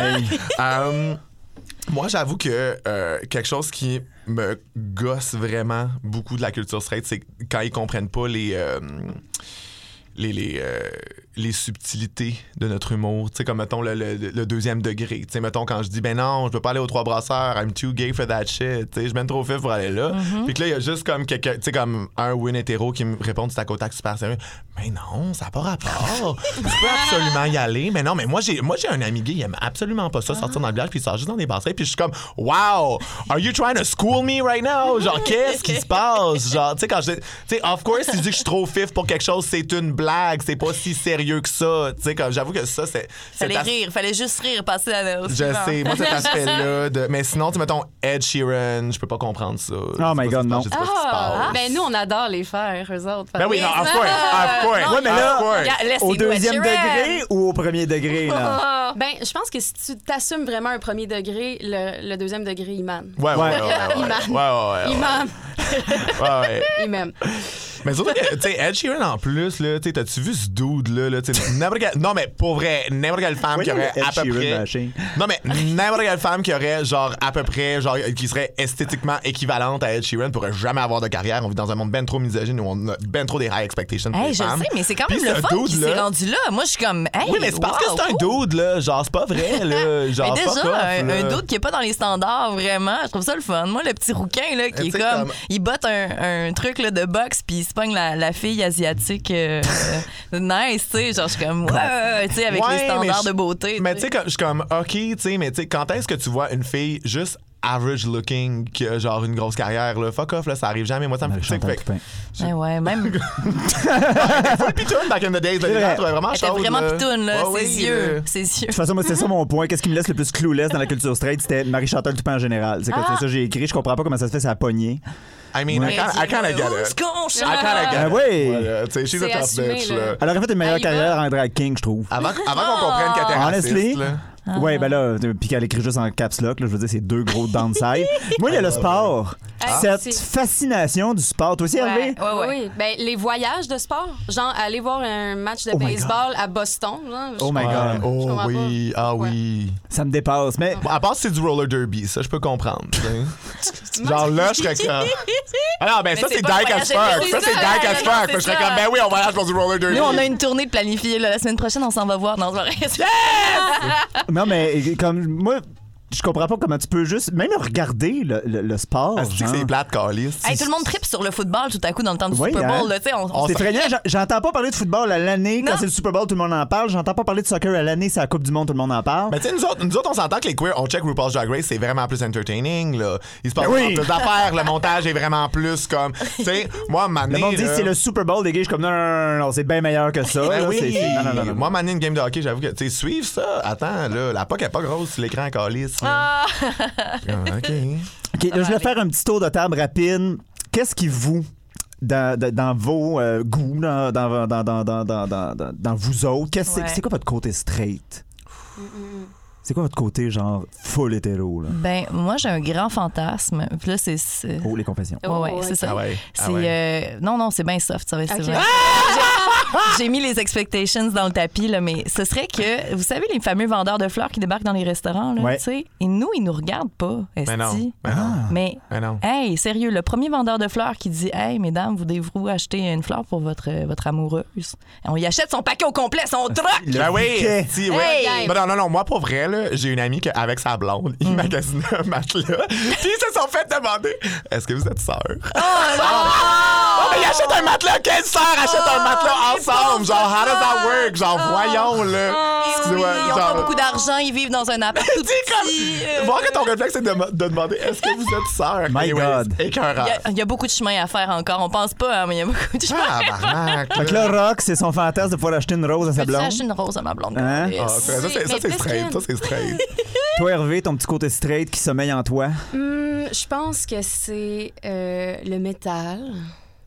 [SPEAKER 1] Euh, moi, j'avoue que euh, quelque chose qui me gosse vraiment beaucoup de la culture straight, c'est quand ils comprennent pas les. euh, les, les, euh, les subtilités de notre humour. Tu sais, comme mettons le, le- le deuxième degré. Tu sais, mettons quand je dis, ben non, je peux pas aller aux trois brasseurs, I'm too gay for that shit. Tu sais, je mène trop fif pour aller là. Puis que là, il y a juste comme quelqu'un, tu sais, comme un une hétéro qui me répond du tac au tac super sérieux. Mais non, ça n'a pas rapport. tu peux absolument y aller. Mais non, mais moi, j'ai, moi, j'ai un ami gay, il aime absolument pas ça, sortir dans le village, puis il sort juste dans des brasseries. Puis je suis comme, wow, are you trying to school me right now? Genre, qu'est-ce qui se passe? Genre, tu sais, quand je. Tu sais, of course, je dis que je suis trop fif pour quelque chose, c'est une blague, c'est pas si sérieux sérieux que ça. Tu sais, comme j'avoue que ça, c'est.
[SPEAKER 4] Fallait rire, fallait juste rire, passer à la
[SPEAKER 1] Je
[SPEAKER 4] suivant.
[SPEAKER 1] sais, moi, cet aspect-là. De... Mais sinon, tu mettons, Ed Sheeran, je peux pas comprendre ça.
[SPEAKER 2] Oh my God, non.
[SPEAKER 1] Je sais pas ce qui se
[SPEAKER 3] Ah,
[SPEAKER 1] passe.
[SPEAKER 3] ben nous, on adore les faire, eux autres.
[SPEAKER 1] Ben oui, non, of course, of course.
[SPEAKER 2] Ouais, mais là, Au deuxième degré ou au premier degré, là?
[SPEAKER 3] Ben, je pense que si tu t'assumes vraiment un premier degré, le, le deuxième degré, il manne.
[SPEAKER 1] Ouais, ouais, ouais. ouais,
[SPEAKER 3] Il
[SPEAKER 1] ouais,
[SPEAKER 3] m'aime.
[SPEAKER 1] ouais, ouais,
[SPEAKER 3] Il
[SPEAKER 1] ouais,
[SPEAKER 3] m'aime.
[SPEAKER 1] ouais, ouais.
[SPEAKER 3] Il m'aime.
[SPEAKER 1] Mais surtout que, tu sais, Ed Sheeran en plus, là, tu sais, t'as-tu vu ce dude-là, là, tu sais, Non, mais pour vrai, n'importe quelle femme qui aurait à peu
[SPEAKER 2] Sheeran
[SPEAKER 1] près. Non, mais n'importe quelle femme qui aurait, genre, à peu près, genre, qui serait esthétiquement équivalente à Ed Sheeran pourrait jamais avoir de carrière. On vit dans un monde ben trop misogyne où on a ben trop des high expectations pour
[SPEAKER 4] Hey,
[SPEAKER 1] les
[SPEAKER 4] je
[SPEAKER 1] femmes.
[SPEAKER 4] sais, mais c'est quand
[SPEAKER 1] Puis
[SPEAKER 4] même le fun qui s'est rendu là. Moi, je suis comme, hey,
[SPEAKER 1] Oui, mais c'est parce
[SPEAKER 4] wow,
[SPEAKER 1] que c'est un
[SPEAKER 4] cool.
[SPEAKER 1] dude, là. Genre, c'est pas vrai, là. Genre,
[SPEAKER 4] Mais déjà,
[SPEAKER 1] off,
[SPEAKER 4] un, un doute qui est pas dans les standards, vraiment. Je trouve ça le fun. Moi, le petit rouquin, là, qui est comme,
[SPEAKER 1] comme-
[SPEAKER 4] il botte un, un truc là, de boxe, puis il se pogne la, la fille asiatique euh, nice, tu sais. Genre, je suis comme, ouais, tu sais, avec
[SPEAKER 1] Ouais,
[SPEAKER 4] les standards
[SPEAKER 1] je-
[SPEAKER 4] de beauté.
[SPEAKER 1] Mais tu sais, je suis comme, OK, tu sais, mais tu sais, quand est-ce que tu vois une fille juste average looking qui a genre une grosse carrière, là? Fuck off, là, ça arrive jamais. Moi, ça me fait.
[SPEAKER 2] Chantal
[SPEAKER 1] fait-
[SPEAKER 2] Toupin.
[SPEAKER 4] Ouais, ouais, même.
[SPEAKER 1] Full pitoune back in the days. là, vraiment chaude,
[SPEAKER 4] vraiment
[SPEAKER 1] là.
[SPEAKER 4] pitoune, là.
[SPEAKER 1] Ouais,
[SPEAKER 4] ses
[SPEAKER 1] oui,
[SPEAKER 4] yeux.
[SPEAKER 1] là.
[SPEAKER 4] Ses yeux.
[SPEAKER 2] De toute façon, moi, c'est ça mon point. Qu'est-ce qui me laisse le plus clueless dans la culture straight? C'était Marie-Chantal Toupin en général. C'est que c'est ça que j'ai écrit. Je comprends pas comment ça se fait, ça a pogné.
[SPEAKER 1] I mean, I kinda- I kinda get it. I kinda get
[SPEAKER 2] Ah
[SPEAKER 1] it.
[SPEAKER 2] oui.
[SPEAKER 1] Voilà, tu sais, she's a tough
[SPEAKER 3] assumé,
[SPEAKER 1] bitch,
[SPEAKER 3] là.
[SPEAKER 2] Elle aurait fait une meilleure
[SPEAKER 3] Ah,
[SPEAKER 2] carrière en drag king, je trouve.
[SPEAKER 1] Avant, avant qu'on comprenne qu'elle était
[SPEAKER 2] Honestly,
[SPEAKER 1] là.
[SPEAKER 2] Ouais, ben là, puis qu'elle écrit juste en caps lock, là, je veux dire, c'est deux gros downside. Moi, il y a le sport.
[SPEAKER 3] Ah,
[SPEAKER 2] Cette
[SPEAKER 3] c'est-
[SPEAKER 2] fascination du sport. Toi aussi, Hervé?
[SPEAKER 4] Ouais, ouais.
[SPEAKER 3] Oui, ben les voyages de sport, genre aller voir un match de
[SPEAKER 2] Oh
[SPEAKER 3] baseball à Boston, je-
[SPEAKER 2] Oh my. God.
[SPEAKER 1] Oh oui, ah oui.
[SPEAKER 2] Ça me dépasse. Mais
[SPEAKER 1] Bon, à part si c'est du roller derby, ça, je peux comprendre. Genre là, je serais comme. Ah non, ben ça,
[SPEAKER 4] c'est
[SPEAKER 1] c'est dyke as fuck. Ça, c'est
[SPEAKER 4] c'est
[SPEAKER 1] dyke as
[SPEAKER 4] non,
[SPEAKER 1] fuck.
[SPEAKER 4] c'est
[SPEAKER 1] Je serais comme, ben oui, on voyage pour du roller derby.
[SPEAKER 4] Nous, on a une tournée de planifier. là. La semaine prochaine, on s'en va voir dans un
[SPEAKER 2] Non, mais comme moi, je comprends pas comment tu peux juste même regarder le, le- le sport.
[SPEAKER 1] Ah, c'est que
[SPEAKER 2] genre.
[SPEAKER 1] c'est plate, Calis.
[SPEAKER 4] Hey, tout le monde tripe sur le football tout à coup dans le temps du
[SPEAKER 2] Oui,
[SPEAKER 4] Super Bowl.
[SPEAKER 2] hein?
[SPEAKER 4] là, sais, on- on
[SPEAKER 2] C'est effrayant. J'en- J'entends pas parler de football à l'année. Quand c'est le Super Bowl, tout le monde en parle. J'entends pas parler de soccer à l'année. C'est la Coupe du Monde, tout le monde en parle.
[SPEAKER 1] Mais tu sais, nous autres, nous autres, on s'entend que les queers, on check RuPaul's Drag Race, c'est vraiment plus entertaining, là. Il se passe
[SPEAKER 2] Ben oui.
[SPEAKER 1] plus d'affaires, le montage est vraiment plus comme. Tu sais, moi,
[SPEAKER 2] le
[SPEAKER 1] Mané.
[SPEAKER 2] monde dit c'est le Super Bowl, les gars. Je suis comme non, non, non, non, non, c'est bien meilleur que ça.
[SPEAKER 1] Ben
[SPEAKER 2] là.
[SPEAKER 1] oui.
[SPEAKER 2] C'est- c'est- non, non, non, non.
[SPEAKER 1] Moi, Mané, une game de hockey, j'avoue que, tu sais, suivre ça, attends, là, la POC est pas grosse sur l'écran, Calis.
[SPEAKER 4] Ah!
[SPEAKER 1] Ah, OK.
[SPEAKER 2] OK, là, je vais faire un petit tour de table rapide. Qu'est-ce qui vous, dans, dans- dans vos euh, goûts, dans, dans, dans, dans, dans, dans, dans- dans- dans vous autres, qu'est-ce que
[SPEAKER 4] Ouais.
[SPEAKER 2] c'est- quoi votre côté straight? C'est quoi votre côté, genre, full hétéro, là?
[SPEAKER 4] Ben, moi, j'ai un grand fantasme. Puis là, c'est.
[SPEAKER 2] Oh, les confessions.
[SPEAKER 4] Ouais, ouais,
[SPEAKER 3] Oh,
[SPEAKER 4] c'est ça.
[SPEAKER 1] Ah ouais. Ah ouais.
[SPEAKER 4] euh, non non c'est bien soft ça va c'est
[SPEAKER 3] Ok.
[SPEAKER 4] vrai. J'ai mis les expectations dans le tapis là mais ce serait que vous savez les fameux vendeurs de fleurs qui débarquent dans les restaurants là
[SPEAKER 2] Ouais.
[SPEAKER 4] tu sais et nous ils nous regardent pas
[SPEAKER 1] Mais non. Mais non.
[SPEAKER 4] mais
[SPEAKER 1] Mais non.
[SPEAKER 4] hey sérieux le premier vendeur de fleurs qui dit hey mesdames vous devez-vous acheter une fleur pour votre euh, votre amoureuse? On y achète son paquet au complet son truc
[SPEAKER 2] Le
[SPEAKER 1] Ben oui, si, oui.
[SPEAKER 4] Hey!
[SPEAKER 1] Ben non, non, non, moi, pour vrai, là, j'ai une amie qui, avec sa blonde, ils magasinent un matelas, puis ils se sont fait demander Est-ce que vous êtes sœurs? Oh, mais ils achètent un matelas, quelle sœur achète un matelas? Ensemble Genre, how does that work? Genre, voyons, là. Excusez-moi.
[SPEAKER 4] ils ont
[SPEAKER 1] genre-
[SPEAKER 4] pas beaucoup d'argent ils vivent dans un appart tout petit
[SPEAKER 1] comme,
[SPEAKER 4] euh,
[SPEAKER 1] voir que ton réflexe, c'est de, de demander Est-ce que vous êtes sœurs?
[SPEAKER 2] My God.
[SPEAKER 1] Écœurant.
[SPEAKER 4] il y, a, il y a beaucoup de chemin à faire encore on pense pas hein, mais il y a beaucoup de chemin
[SPEAKER 1] Ah, barnac.
[SPEAKER 2] Fait que là, Rock, c'est son fantasme de pouvoir acheter une rose à sa
[SPEAKER 4] Peux-tu
[SPEAKER 2] blonde?
[SPEAKER 4] acheter une rose à ma blonde?
[SPEAKER 2] Hein?
[SPEAKER 4] Yes.
[SPEAKER 1] Ah, ça, ça, c'est- ça,
[SPEAKER 3] Mais
[SPEAKER 1] c'est
[SPEAKER 3] plus
[SPEAKER 1] straight. Ça, c'est straight.
[SPEAKER 2] Toi, Hervé, ton petit côté straight qui sommeille en toi?
[SPEAKER 3] Hum, je pense que c'est euh, le métal,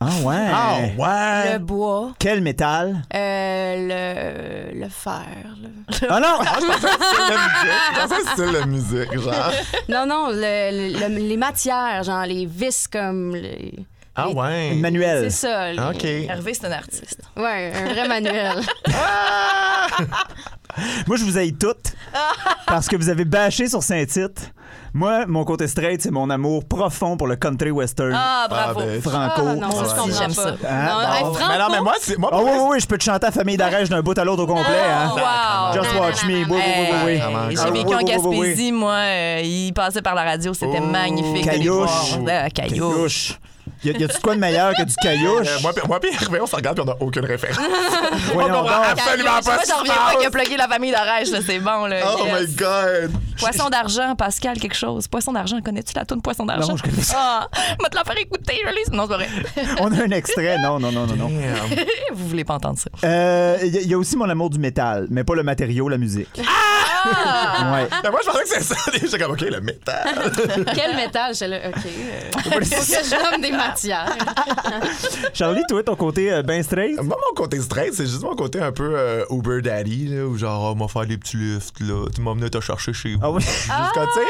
[SPEAKER 2] Ah ouais?
[SPEAKER 1] Ah,
[SPEAKER 3] le
[SPEAKER 1] ouais.
[SPEAKER 3] bois,
[SPEAKER 2] Quel métal?
[SPEAKER 3] euh, le, le fer. le-
[SPEAKER 2] Ah non!
[SPEAKER 1] Ah, je pensais que c'était la musique. Je pensais que c'était la musique, genre.
[SPEAKER 3] Non, non, le- le- le- les matières, genre les vis comme. les-
[SPEAKER 1] Ah,
[SPEAKER 3] les-
[SPEAKER 1] ouais.
[SPEAKER 2] Manuel.
[SPEAKER 3] C'est ça. les-
[SPEAKER 1] OK.
[SPEAKER 4] Hervé c'est un artiste
[SPEAKER 3] Ouais, un vrai manuel.
[SPEAKER 2] Moi, je vous haïs toutes parce que vous avez bâché sur Saint-Tite. Moi, mon côté straight, c'est mon amour profond pour le country western
[SPEAKER 4] ah bravo
[SPEAKER 1] Ah, ben,
[SPEAKER 2] franco.
[SPEAKER 3] Ah, non, ça, je
[SPEAKER 4] Ouais.
[SPEAKER 3] comprends
[SPEAKER 4] J'aime ça.
[SPEAKER 3] Non,
[SPEAKER 2] Hein?
[SPEAKER 3] hey. Franco,
[SPEAKER 1] Mais non, mais moi, c'est. Moi,
[SPEAKER 2] Ah
[SPEAKER 1] pour
[SPEAKER 2] oui, oui, oui, je peux te chanter à Famille d'Arèche d'un bout à l'autre au complet. Hein?
[SPEAKER 4] Oh, wow.
[SPEAKER 2] Just watch me. Oui, oui, oui, oui.
[SPEAKER 4] J'ai vécu en. Gaspésie, moi. euh, il passait par la radio, c'était
[SPEAKER 1] Oh.
[SPEAKER 4] magnifique.
[SPEAKER 2] Caillouche.
[SPEAKER 4] caillouche.
[SPEAKER 2] Y a- y a-tu de quoi de meilleur que du caillouche?
[SPEAKER 1] Euh, moi, puis- moi, puis Hervé, on se regarde, puis on n'a aucune référence.
[SPEAKER 2] Voyons
[SPEAKER 1] on comprend
[SPEAKER 2] donc.
[SPEAKER 1] absolument pas
[SPEAKER 4] Moi,
[SPEAKER 1] ce qui
[SPEAKER 4] j'en
[SPEAKER 1] se
[SPEAKER 4] reviens pas qu'il a
[SPEAKER 1] passe.
[SPEAKER 4] plugué la famille d'Arèche, là, c'est bon, là.
[SPEAKER 1] Oh
[SPEAKER 4] Yes.
[SPEAKER 1] my God.
[SPEAKER 4] Poisson d'argent, Pascal, quelque chose. Poisson d'argent, connais-tu la toune Poisson d'argent?
[SPEAKER 2] Non, je connais ça.
[SPEAKER 4] Ah, moi te la faire écouter, je lis. Non, c'est pas vrai.
[SPEAKER 2] On a un extrait. Non, non, non, non, non.
[SPEAKER 1] Damn.
[SPEAKER 4] Vous voulez pas entendre ça.
[SPEAKER 2] Euh, Il y, a- y a aussi mon amour du métal, mais pas le matériau, la musique. Ouais.
[SPEAKER 1] Mais moi, je pensais que c'est ça. J'étais comme, OK, le métal.
[SPEAKER 3] Quel métal? J'étais là, OK. euh, faut que je nomme des
[SPEAKER 2] Charlie, toi, ton côté euh, ben straight?
[SPEAKER 1] Moi, mon côté straight, c'est juste mon côté un peu euh, Uber Daddy, là, où genre, oh, m'a faire des petits lifts, là. Tu m'as venu te chercher chez vous.
[SPEAKER 2] Ah oui.
[SPEAKER 1] Sais,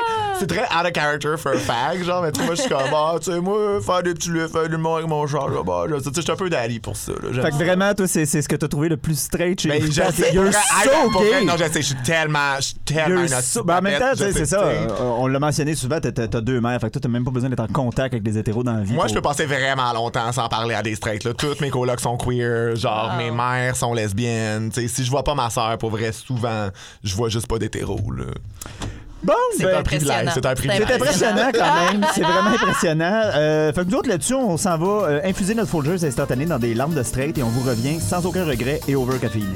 [SPEAKER 1] c'est très out of character for a fag, genre, mais tu moi, je suis comme, ah, tu sais, moi, faire des petits lifts, faire du monde avec mon char, là, bah, je- tu sais, je suis un peu daddy pour ça, là.
[SPEAKER 2] Fait que vraiment, toi, c'est c'est ce que t'as trouvé le plus straight chez
[SPEAKER 1] Mais
[SPEAKER 2] vous.
[SPEAKER 1] je sais,
[SPEAKER 2] You're so gay.
[SPEAKER 1] Non, je sais, je suis tellement, je suis tellement
[SPEAKER 2] so- Ben, en même temps, tu sais,
[SPEAKER 1] je
[SPEAKER 2] c'est ça. euh, on l'a mentionné souvent, t'as deux mères. Fait que toi, t'as même pas besoin d'être en contact avec des hétéros dans la vie.
[SPEAKER 1] Moi, je peux passer vraiment longtemps sans parler à des straights. Là. Toutes mes colocs sont queer, genre mes mères sont lesbiennes. Tu sais, si je vois pas ma soeur, pour vrai, souvent, je vois juste pas d'hétéros. là.
[SPEAKER 2] Bon,
[SPEAKER 1] C'est
[SPEAKER 2] ben,
[SPEAKER 1] un privilège. C'est un
[SPEAKER 4] C'est
[SPEAKER 1] privilège.
[SPEAKER 2] C'est impressionnant quand même. C'est vraiment impressionnant. Euh, fait que nous autres, là-dessus, on s'en va euh, infuser notre Folgers instantané dans des larmes de straight et on vous revient sans aucun regret et over caféiné.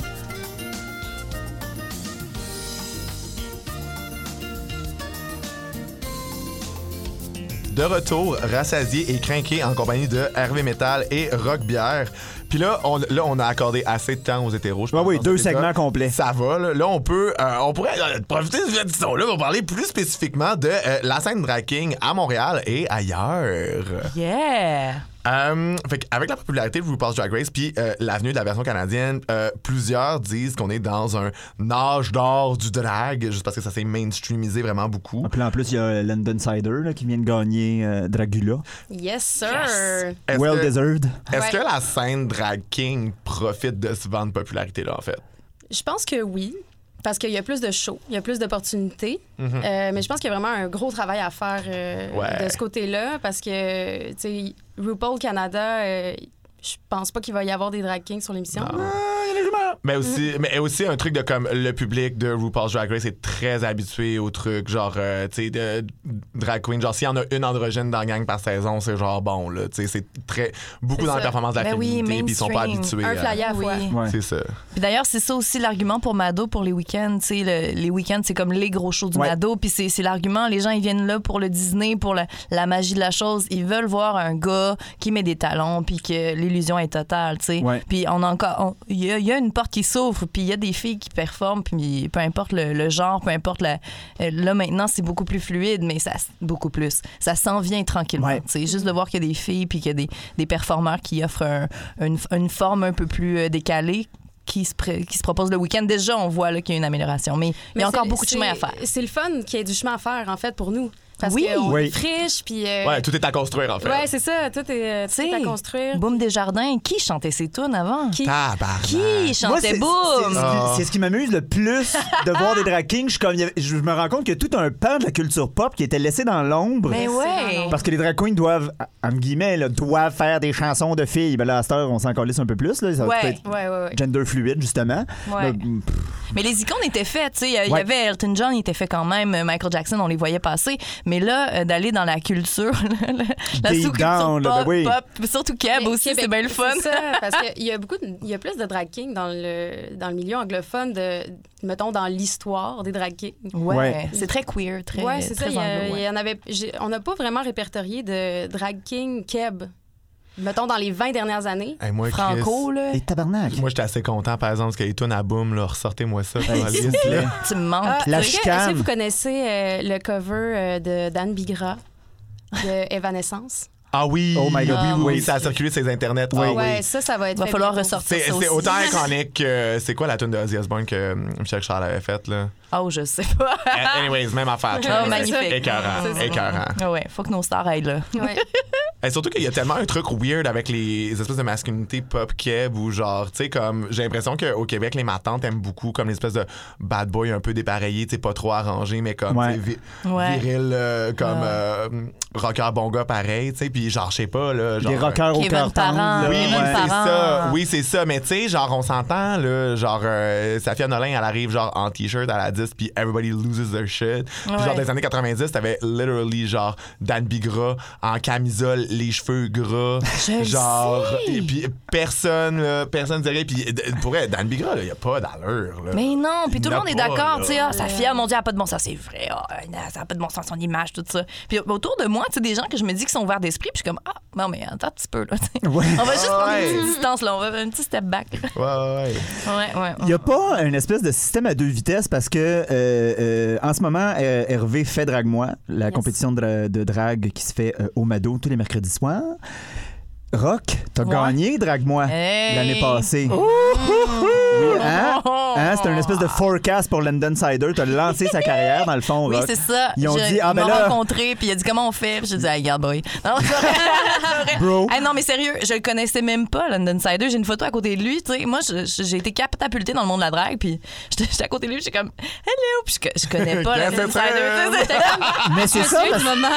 [SPEAKER 1] De retour, rassasié et craqué en compagnie de Hervé Metal et Rock Bière. Puis là, on, là, on a accordé assez de temps aux hétéros. je
[SPEAKER 2] Ouais,
[SPEAKER 1] pense,
[SPEAKER 2] oui, deux segments complets.
[SPEAKER 1] Ça va, là. Là, on peut, euh, on pourrait euh, profiter de cette édition-là pour parler plus spécifiquement de euh, la scène king à Montréal et ailleurs.
[SPEAKER 4] Yeah!
[SPEAKER 1] Euh, fait avec la popularité de RuPaul's Drag Race puis euh, l'avenue de la version canadienne, euh, plusieurs disent qu'on est dans un âge d'or du drag, juste parce que ça s'est mainstreamisé vraiment beaucoup.
[SPEAKER 2] Puis là, en plus, il y a London Cider là, qui vient de gagner euh, Dragula.
[SPEAKER 3] Yes, sir.
[SPEAKER 1] Est-ce
[SPEAKER 2] well
[SPEAKER 1] que,
[SPEAKER 2] deserved.
[SPEAKER 1] est-ce
[SPEAKER 3] Ouais.
[SPEAKER 1] que la scène drag king profite de ce vent de popularité-là, en fait?
[SPEAKER 3] Je pense que oui. Parce qu'il y a plus de shows, il y a plus d'opportunités.
[SPEAKER 1] Mhm.
[SPEAKER 3] Euh, mais je pense qu'il y a vraiment un gros travail à faire euh,
[SPEAKER 1] Ouais.
[SPEAKER 3] de ce côté-là parce que, tu sais, RuPaul Canada, euh, je pense pas qu'il va y avoir des drag kings sur l'émission.
[SPEAKER 1] Mais aussi, mais aussi un truc de comme le public de RuPaul's Drag Race est très habitué au truc, genre, euh, tu sais, de drag queen. Genre, s'il y en a une androgyne dans la gang par saison, c'est genre bon, là. Tu sais, c'est très. Beaucoup dans la
[SPEAKER 3] ça.
[SPEAKER 1] performance de la
[SPEAKER 4] Ben oui,
[SPEAKER 1] féminité, puis ils sont pas habitués.
[SPEAKER 3] Un flyer à
[SPEAKER 4] Oui.
[SPEAKER 2] Ouais.
[SPEAKER 1] C'est ça.
[SPEAKER 4] Puis d'ailleurs, c'est ça aussi l'argument pour Mado pour les week-ends. Tu sais, le- les week-ends, c'est comme les gros shows du
[SPEAKER 2] Ouais.
[SPEAKER 4] Mado. Puis c'est c'est l'argument. Les gens, ils viennent là pour le Disney, pour la, la magie de la chose. Ils veulent voir un gars qui met des talons, puis que l'illusion est totale, tu sais. Puis on a encore. Il y, a- il y a une porte qui s'ouvre, puis il y a des filles qui performent, puis peu importe le, le genre, peu importe la. euh, Là, maintenant, c'est beaucoup plus fluide, mais ça. Beaucoup plus. Ça s'en vient tranquillement.
[SPEAKER 2] Ouais.
[SPEAKER 4] sais. Juste de voir qu'il y a des filles, puis qu'il y a des, des performeurs qui offrent un- une, une forme un peu plus euh, décalée qui se, pré- qui se propose le week-end. Déjà, on voit là, qu'il y a une amélioration, mais, il y
[SPEAKER 3] Mais
[SPEAKER 4] a encore
[SPEAKER 3] c'est-
[SPEAKER 4] beaucoup de chemin à
[SPEAKER 3] c'est-
[SPEAKER 4] faire.
[SPEAKER 3] C'est le fun qu'il y ait du chemin à faire, en fait, pour nous. Parce
[SPEAKER 4] Oui.
[SPEAKER 3] qu'on
[SPEAKER 2] Oui.
[SPEAKER 3] est friche, puis... euh,
[SPEAKER 1] Ouais, tout est à construire, en fait.
[SPEAKER 3] ouais, c'est ça. Tout est, tout est à construire.
[SPEAKER 4] Boom Desjardins, qui chantait ses tunes avant?
[SPEAKER 3] Qui-
[SPEAKER 1] Tabarnak.
[SPEAKER 4] Qui
[SPEAKER 2] Moi,
[SPEAKER 4] chantait
[SPEAKER 2] c'est-
[SPEAKER 4] Boom?
[SPEAKER 2] c'est ce qui- C'est ce qui m'amuse le plus de voir des drag kings. Je, comme, je me rends compte qu'il y a tout un pan de la culture pop qui était laissé dans l'ombre.
[SPEAKER 4] Mais ouais!
[SPEAKER 2] Parce que les drag queens doivent, en guillemets, là, doivent faire des chansons de filles. Ben là, à cette heure, on s'en calisse un peu plus. Là. Ça
[SPEAKER 4] Ouais.
[SPEAKER 3] Ouais, ouais, ouais.
[SPEAKER 2] gender fluide, justement.
[SPEAKER 4] Ouais.
[SPEAKER 2] Mais,
[SPEAKER 4] les icônes étaient faites, tu sais. Il y avait Elton John, il était fait quand même. euh, Michael Jackson, on les voyait passer. Mais là, euh, d'aller dans la culture, la, sous-culture pop,
[SPEAKER 2] ben oui.
[SPEAKER 4] pop, mais surtout Keb
[SPEAKER 3] Mais
[SPEAKER 4] aussi, c'est bien le fun.
[SPEAKER 3] C'est ça, parce qu'il y a beaucoup, il y a plus de drag kings dans le dans le milieu anglophone de, mettons dans l'histoire des drag kings.
[SPEAKER 4] Ouais,
[SPEAKER 2] Ouais.
[SPEAKER 4] c'est très queer, très.
[SPEAKER 3] ouais, c'est ça. Il y, a-
[SPEAKER 4] anglo, ouais.
[SPEAKER 3] il y en avait, on n'a pas vraiment répertorié de drag king keb, mettons dans les 20 dernières années.
[SPEAKER 1] Hey, moi, Chris,
[SPEAKER 4] Franco, là.
[SPEAKER 2] Et tabarnak.
[SPEAKER 1] Moi, j'étais assez content, par exemple, parce que les tunes à boom, là, ressortez-moi ça. liste, là.
[SPEAKER 4] Tu me manques.
[SPEAKER 3] Ah,
[SPEAKER 2] La
[SPEAKER 3] est-ce que-
[SPEAKER 2] chicane.
[SPEAKER 3] Est-ce que vous connaissez euh, le cover euh, de Dan Bigra de Evanescence?
[SPEAKER 1] Ah oui!
[SPEAKER 2] Oh my God,
[SPEAKER 1] oui,
[SPEAKER 4] oui,
[SPEAKER 1] oui,
[SPEAKER 2] oui.
[SPEAKER 1] ça a circulé sur les internets. Ah oui.
[SPEAKER 3] Ouais, ça, ça va être.
[SPEAKER 4] Va
[SPEAKER 3] fait
[SPEAKER 4] falloir
[SPEAKER 3] bientôt.
[SPEAKER 4] ressortir
[SPEAKER 1] C'est
[SPEAKER 4] ça
[SPEAKER 1] c'est
[SPEAKER 4] aussi.
[SPEAKER 1] autant iconique que. C'est quoi la tune de Ozzy Osbourne que euh, Michel Charles avait faite, là?
[SPEAKER 4] Oh, je sais pas.
[SPEAKER 1] Anyways, même affaire.
[SPEAKER 3] Ah,
[SPEAKER 4] Oh, magnifique.
[SPEAKER 1] Écœurant, écœurant.
[SPEAKER 4] Ah ouais, faut que nos stars aillent là.
[SPEAKER 3] Ouais.
[SPEAKER 1] Et surtout qu'il y a tellement un truc weird avec les espèces de masculinité pop keb ou genre, tu sais, comme j'ai l'impression qu'au Québec, les matantes aiment beaucoup comme l'espèce de bad boy un peu dépareillé, tu sais, pas trop arrangé, mais comme
[SPEAKER 2] Ouais.
[SPEAKER 1] vi-
[SPEAKER 4] Ouais.
[SPEAKER 1] viril, euh, comme
[SPEAKER 4] Ouais.
[SPEAKER 1] euh, rocker bon gars pareil, tu sais, puis genre, je sais pas, là. Genre,
[SPEAKER 2] Des rockers au cœur
[SPEAKER 1] oui,
[SPEAKER 2] ouais.
[SPEAKER 1] c'est ça. Oui, c'est ça. Mais tu sais, genre, on s'entend, là. Genre, euh, Safia Nolin, elle arrive, genre, en t-shirt à la 10, puis everybody loses their shit. Puis,
[SPEAKER 4] Ouais.
[SPEAKER 1] genre, dans les années 90, t'avais literally, genre, Dan Bigra en camisole les cheveux gras.
[SPEAKER 4] Je
[SPEAKER 1] genre,
[SPEAKER 4] sais.
[SPEAKER 1] et puis personne, là, personne dirait. Puis pour elle, Dan Bigra, il n'y a pas d'allure. là.
[SPEAKER 4] Mais non, puis tout le monde
[SPEAKER 1] a
[SPEAKER 4] est
[SPEAKER 1] pas,
[SPEAKER 4] d'accord,
[SPEAKER 1] là.
[SPEAKER 4] tu sais, ah, sa fille, ah, mon Dieu, elle n'a pas de bon sens, c'est vrai, ah, ça n'a pas de bon sens, son image, tout ça. Puis autour de moi, tu sais, des gens que je me dis qui sont ouverts d'esprit, puis je suis comme, ah, non, mais attends un petit peu, là, tu sais.
[SPEAKER 2] Ouais.
[SPEAKER 4] On va juste prendre
[SPEAKER 1] Ouais.
[SPEAKER 4] une petite distance, là, on va faire un petit step back. là.
[SPEAKER 1] Ouais, ouais.
[SPEAKER 4] Ouais, ouais.
[SPEAKER 2] Il n'y a pas une espèce de système à deux vitesses parce que euh, euh, en ce moment, euh, Hervé fait Drague-moi, la
[SPEAKER 3] Yes.
[SPEAKER 2] compétition de, dra- de drague qui se fait euh, au Mado tous les mercredis soirs. Rock, t'as
[SPEAKER 4] Ouais.
[SPEAKER 2] gagné Drague-moi l'année passée. Oui, hein? Hein, C'était une espèce de forecast pour London Cider. T'as lancé sa carrière, dans le fond,
[SPEAKER 4] Oui, c'est ça.
[SPEAKER 2] Ils ont
[SPEAKER 4] Je-
[SPEAKER 2] dit, ah, ben
[SPEAKER 4] m'a
[SPEAKER 2] là-
[SPEAKER 4] rencontré, puis il a dit comment on fait. Puis j'ai dit, ah, regarde, boy. Non.
[SPEAKER 2] Bro.
[SPEAKER 4] Hey, mais sérieux, je le connaissais même pas, London Cider. J'ai une photo à côté de lui. tu. Moi, j'ai été catapultée dans le monde de la drague, puis j'étais à côté de lui, j'étais comme, hello, puis je, je connais pas London? Cider.
[SPEAKER 2] Mais c'est ça, parce
[SPEAKER 3] du moment,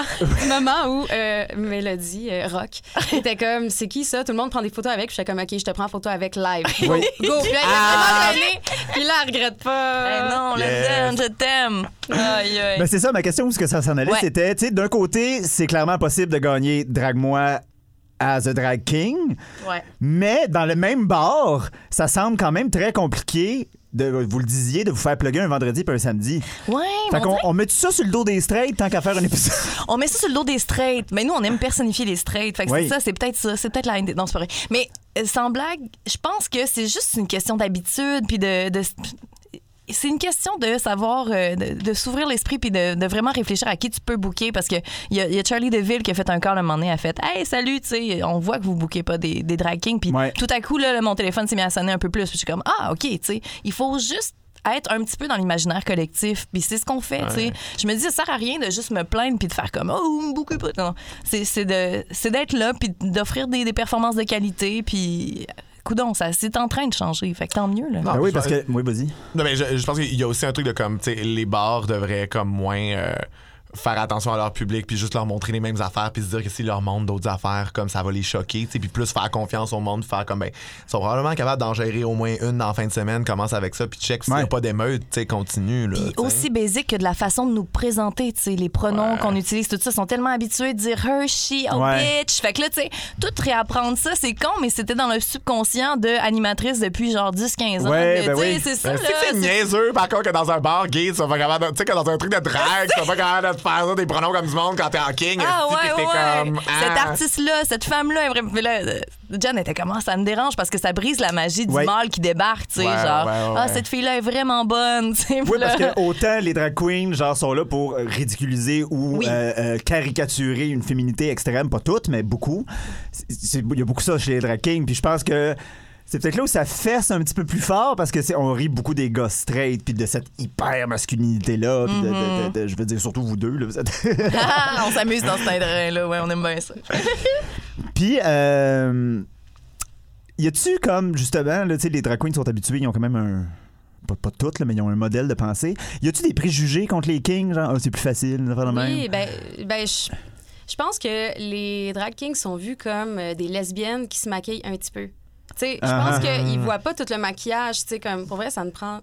[SPEAKER 3] du moment où euh, Mélodie, euh, Rock, était comme, c'est qui ça? Tout le monde prend des photos avec. Puis j'étais comme, OK, je te prends en photo avec live. Go,
[SPEAKER 2] Oui.
[SPEAKER 3] go. Puis là, il a vraiment gêné. Puis là, elle regrette pas.
[SPEAKER 4] Hey, non,
[SPEAKER 1] Yes.
[SPEAKER 4] Je t'aime. Aïe, aïe.
[SPEAKER 2] Ben, c'est ça, ma question, où est-ce que ça s'en allait,
[SPEAKER 4] Ouais.
[SPEAKER 2] c'était, tu sais, d'un côté, c'est clairement possible de gagner Drague-moi as a Drag King,
[SPEAKER 3] Ouais.
[SPEAKER 2] mais dans le même bar, ça semble quand même très compliqué, de, vous le disiez, de vous faire plugger un vendredi puis un samedi.
[SPEAKER 4] Ouais,
[SPEAKER 2] Fait qu'on on met tout ça sur le dos des straights tant qu'à faire un épisode.
[SPEAKER 4] On met ça sur le dos des straights. Mais nous, on aime personnifier les straights. Fait que
[SPEAKER 2] Oui.
[SPEAKER 4] c'est ça, c'est peut-être ça. C'est peut-être la haine des- Non, c'est pas vrai. Mais euh, sans blague, je pense que c'est juste une question d'habitude puis de. de- c'est une question de savoir, euh, de, de s'ouvrir l'esprit puis de, de vraiment réfléchir à qui tu peux booker parce que il y, y a Charlie DeVille qui a fait un call un moment donné, a fait Hey, salut, tu sais, on voit que vous bookez pas des, des drag kings. Puis
[SPEAKER 2] Ouais.
[SPEAKER 4] tout à coup, là, mon téléphone s'est mis à sonner un peu plus. Puis je suis comme Ah, OK, tu sais, il faut juste être un petit peu dans l'imaginaire collectif. Puis c'est ce qu'on fait, tu sais. Je me dis, ça sert à rien de juste me plaindre puis de faire comme, oh, bouquez pas. Non, c'est d'être là puis d'offrir des, des performances de qualité. Puis, coudon, ça, c'est en train de changer. Fait que tant mieux, là.
[SPEAKER 1] Non,
[SPEAKER 2] Ben oui,
[SPEAKER 1] je-
[SPEAKER 2] parce que. Oui, vas-y.
[SPEAKER 1] Non, mais je, je pense qu'il y a aussi un truc de comme, tu sais, les bars devraient comme moins euh, faire attention à leur public, puis juste leur montrer les mêmes affaires, puis se dire que s'ils leur montrent d'autres affaires, comme ça va les choquer, puis plus faire confiance au monde, faire comme, ben, ils sont probablement capables d'en gérer au moins une dans la fin de semaine, commence avec ça, puis check s'il n'y
[SPEAKER 2] Ouais.
[SPEAKER 1] a pas d'émeute, tu sais, continue, là.
[SPEAKER 4] Puis aussi basique que de la façon de nous présenter, tu sais, les pronoms
[SPEAKER 1] Ouais.
[SPEAKER 4] qu'on utilise, tout ça, sont tellement habitués de dire her, she, oh
[SPEAKER 2] Ouais.
[SPEAKER 4] bitch. Fait que là, tu sais, tout réapprendre ça, c'est con, mais c'était dans le subconscient de animatrice depuis genre 10-15 ans.
[SPEAKER 2] Ouais, ben oui.
[SPEAKER 4] C'est ça,
[SPEAKER 1] Ben,
[SPEAKER 4] là.
[SPEAKER 1] c'est que c'est
[SPEAKER 4] c'est-
[SPEAKER 1] niaiseux, par contre, que dans un bar gay, tu vas pas capable tu sais, que dans un truc de drague, tu vas pas capable de te faire ça, des pronoms comme du monde quand t'es en king,
[SPEAKER 4] Ah ouais, ouais,
[SPEAKER 1] comme,
[SPEAKER 4] Cette
[SPEAKER 1] ah.
[SPEAKER 4] artiste-là, cette femme-là, est vraiment- mais là, euh, Jen était comment? Ça me dérange parce que ça brise la magie du
[SPEAKER 2] Ouais.
[SPEAKER 4] mâle qui débarque, tu sais,
[SPEAKER 1] Ouais,
[SPEAKER 4] genre
[SPEAKER 1] ouais, ouais,
[SPEAKER 4] ah cette fille-là est vraiment bonne, tu sais.
[SPEAKER 2] Oui, parce
[SPEAKER 4] là-
[SPEAKER 2] que autant les drag queens genre, sont là pour ridiculiser ou
[SPEAKER 4] Oui.
[SPEAKER 2] euh, euh, caricaturer une féminité extrême, pas toutes, mais beaucoup. Il y a beaucoup ça chez les drag kings, puis je pense que c'est peut-être là où ça fesse un petit peu plus fort parce que c'est on rit beaucoup des gars straight puis de cette hyper masculinité là, de, de- de- de- je veux dire surtout vous deux là, vous êtes-
[SPEAKER 4] Ah, on s'amuse dans ce terrain-là, ouais, on aime bien ça.
[SPEAKER 2] Puis, euh, y a-tu comme, justement, là, tu sais, les drag queens sont habitués, ils ont quand même un. Pas, pas toutes, là, mais ils ont un modèle de pensée. Y a-tu des préjugés contre les kings? Genre, Ah, c'est plus facile, même?
[SPEAKER 3] Oui, ben, ben je, je pense que les drag kings sont vus comme euh, des lesbiennes qui se maquillent un petit peu. Tu sais, je pense
[SPEAKER 2] ah,
[SPEAKER 3] qu'ils voient pas tout le maquillage. Tu sais, comme pour vrai, ça me prend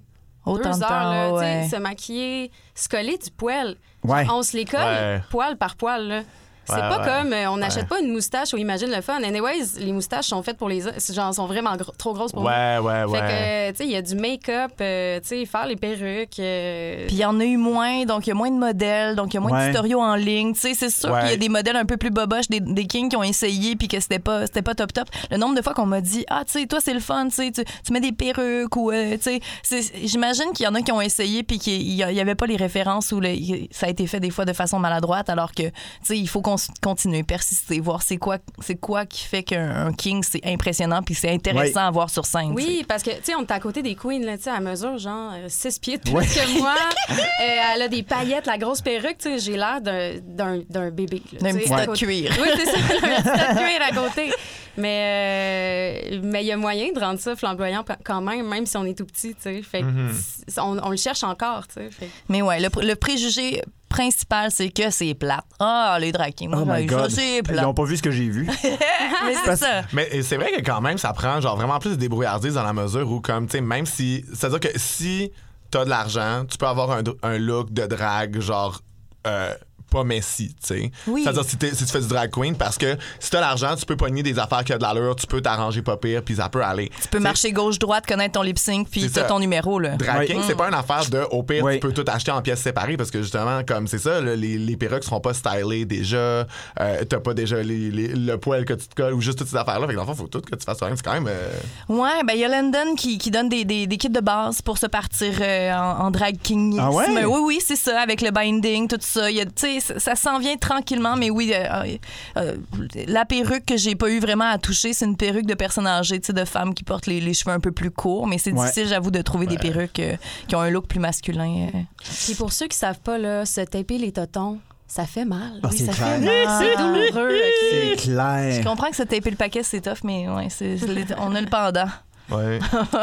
[SPEAKER 4] Autant
[SPEAKER 3] deux
[SPEAKER 4] de
[SPEAKER 3] heures là,
[SPEAKER 4] temps, ouais.
[SPEAKER 3] se maquiller, se coller du poil.
[SPEAKER 2] Ouais.
[SPEAKER 3] On se les colle
[SPEAKER 1] Ouais.
[SPEAKER 3] poil par poil là. C'est
[SPEAKER 1] Ouais,
[SPEAKER 3] pas
[SPEAKER 1] ouais.
[SPEAKER 3] comme euh, on n'achète
[SPEAKER 1] Ouais.
[SPEAKER 3] pas une moustache ou imagine le fun. Anyways, les moustaches sont faites pour les genre sont vraiment gros- trop grosses pour nous.
[SPEAKER 1] Ouais, ouais,
[SPEAKER 3] Fait
[SPEAKER 1] ouais.
[SPEAKER 3] que, tu sais, il y a du make-up, euh, tu sais, faire les perruques. euh,
[SPEAKER 4] Puis il y en a eu moins, donc il y a moins de modèles, donc il y a moins
[SPEAKER 2] Ouais.
[SPEAKER 4] de tutoriaux en ligne. Tu sais, c'est sûr
[SPEAKER 1] Ouais.
[SPEAKER 4] qu'il y a des modèles un peu plus boboches, des, des kings qui ont essayé puis que c'était pas, c'était pas top top. Le nombre de fois qu'on m'a dit, ah, tu sais, toi, c'est le fun, tu sais, tu tu mets des perruques ou, euh, tu sais, j'imagine qu'il y en a qui ont essayé puis qu'il y avait pas les références ou le- ça a été fait des fois de façon maladroite, alors que, tu sais, il faut qu'on continuer, persister, voir c'est quoi, c'est quoi qui fait qu'un un king, c'est impressionnant puis c'est intéressant
[SPEAKER 2] Ouais.
[SPEAKER 4] à voir sur scène.
[SPEAKER 3] Oui, parce que, tu sais, on est à côté des queens, là, tu sais, à mesure, genre, 6 pieds de plus
[SPEAKER 2] Ouais.
[SPEAKER 3] que moi. Euh, elle a des paillettes, la grosse perruque, tu sais, j'ai l'air d'un- d'un d'un bébé.
[SPEAKER 4] D'un petit tas de cuir.
[SPEAKER 3] Oui, c'est ça, un petit tas de cuir à côté. Mais euh, mais il y a moyen de rendre ça flamboyant quand même, même si on est tout petit, tu sais. Fait que c'est- on, on le cherche encore, tu sais. Fait
[SPEAKER 4] Mais ouais, le, pr- le préjugé principal, c'est que c'est plate. Ah, les drag kings,
[SPEAKER 2] Oh my god.
[SPEAKER 4] c'est
[SPEAKER 2] Ils
[SPEAKER 4] plate.
[SPEAKER 2] ont pas vu ce que j'ai vu.
[SPEAKER 4] Mais c'est
[SPEAKER 2] Parce-
[SPEAKER 4] ça.
[SPEAKER 1] Mais c'est vrai que quand même, ça prend genre vraiment plus de débrouillardise dans la mesure où, comme, tu sais, même si. C'est-à-dire que si t'as de l'argent, tu peux avoir un, un look de drague, genre. euh, pas messy, tu sais.
[SPEAKER 4] Oui.
[SPEAKER 1] C'est-à-dire si, si tu fais du drag queen, parce que si t'as l'argent, tu peux pogner des affaires qui ont de l'allure, tu peux t'arranger pas pire, puis ça peut aller.
[SPEAKER 4] Tu peux marcher gauche-droite, connaître ton lip sync, puis
[SPEAKER 1] C'est
[SPEAKER 4] t'as
[SPEAKER 1] ça.
[SPEAKER 4] ton numéro, là.
[SPEAKER 1] Drag
[SPEAKER 2] Oui.
[SPEAKER 1] king, c'est pas une affaire de au pire,
[SPEAKER 2] Oui.
[SPEAKER 1] tu peux tout acheter en pièces séparées parce que justement, comme c'est ça, là, les, les perruques seront pas stylées déjà, euh, t'as pas déjà les- les- le poil que tu te colles ou juste toutes ces affaires-là. Fait que dans le fond, faut tout que tu fasses rien. C'est quand même. euh,
[SPEAKER 4] Ouais, ben il y a London qui, qui donne des, des, des kits de base pour se partir euh, en, en drag king.
[SPEAKER 2] Ah ouais?
[SPEAKER 4] Oui, oui, c'est ça, avec le binding, tout ça. Il y a- Tu sais, ça, ça s'en vient tranquillement, mais oui, euh, euh, euh, la perruque que j'ai pas eu vraiment à toucher, c'est une perruque de personnes âgées, de femmes qui portent les, les cheveux un peu plus courts, mais c'est
[SPEAKER 2] Ouais.
[SPEAKER 4] difficile, j'avoue, de trouver des perruques euh, qui ont un look plus masculin. euh.
[SPEAKER 3] Puis pour ceux qui savent pas, là, se taper les totons, ça fait mal.
[SPEAKER 2] Ah,
[SPEAKER 3] oui,
[SPEAKER 2] c'est
[SPEAKER 3] ça
[SPEAKER 2] clair.
[SPEAKER 3] fait mal. C'est douloureux.
[SPEAKER 2] C'est clair.
[SPEAKER 4] Je comprends que se taper le paquet, c'est tough, mais ouais, c'est, c'est- on a le pendant.
[SPEAKER 1] Ouais.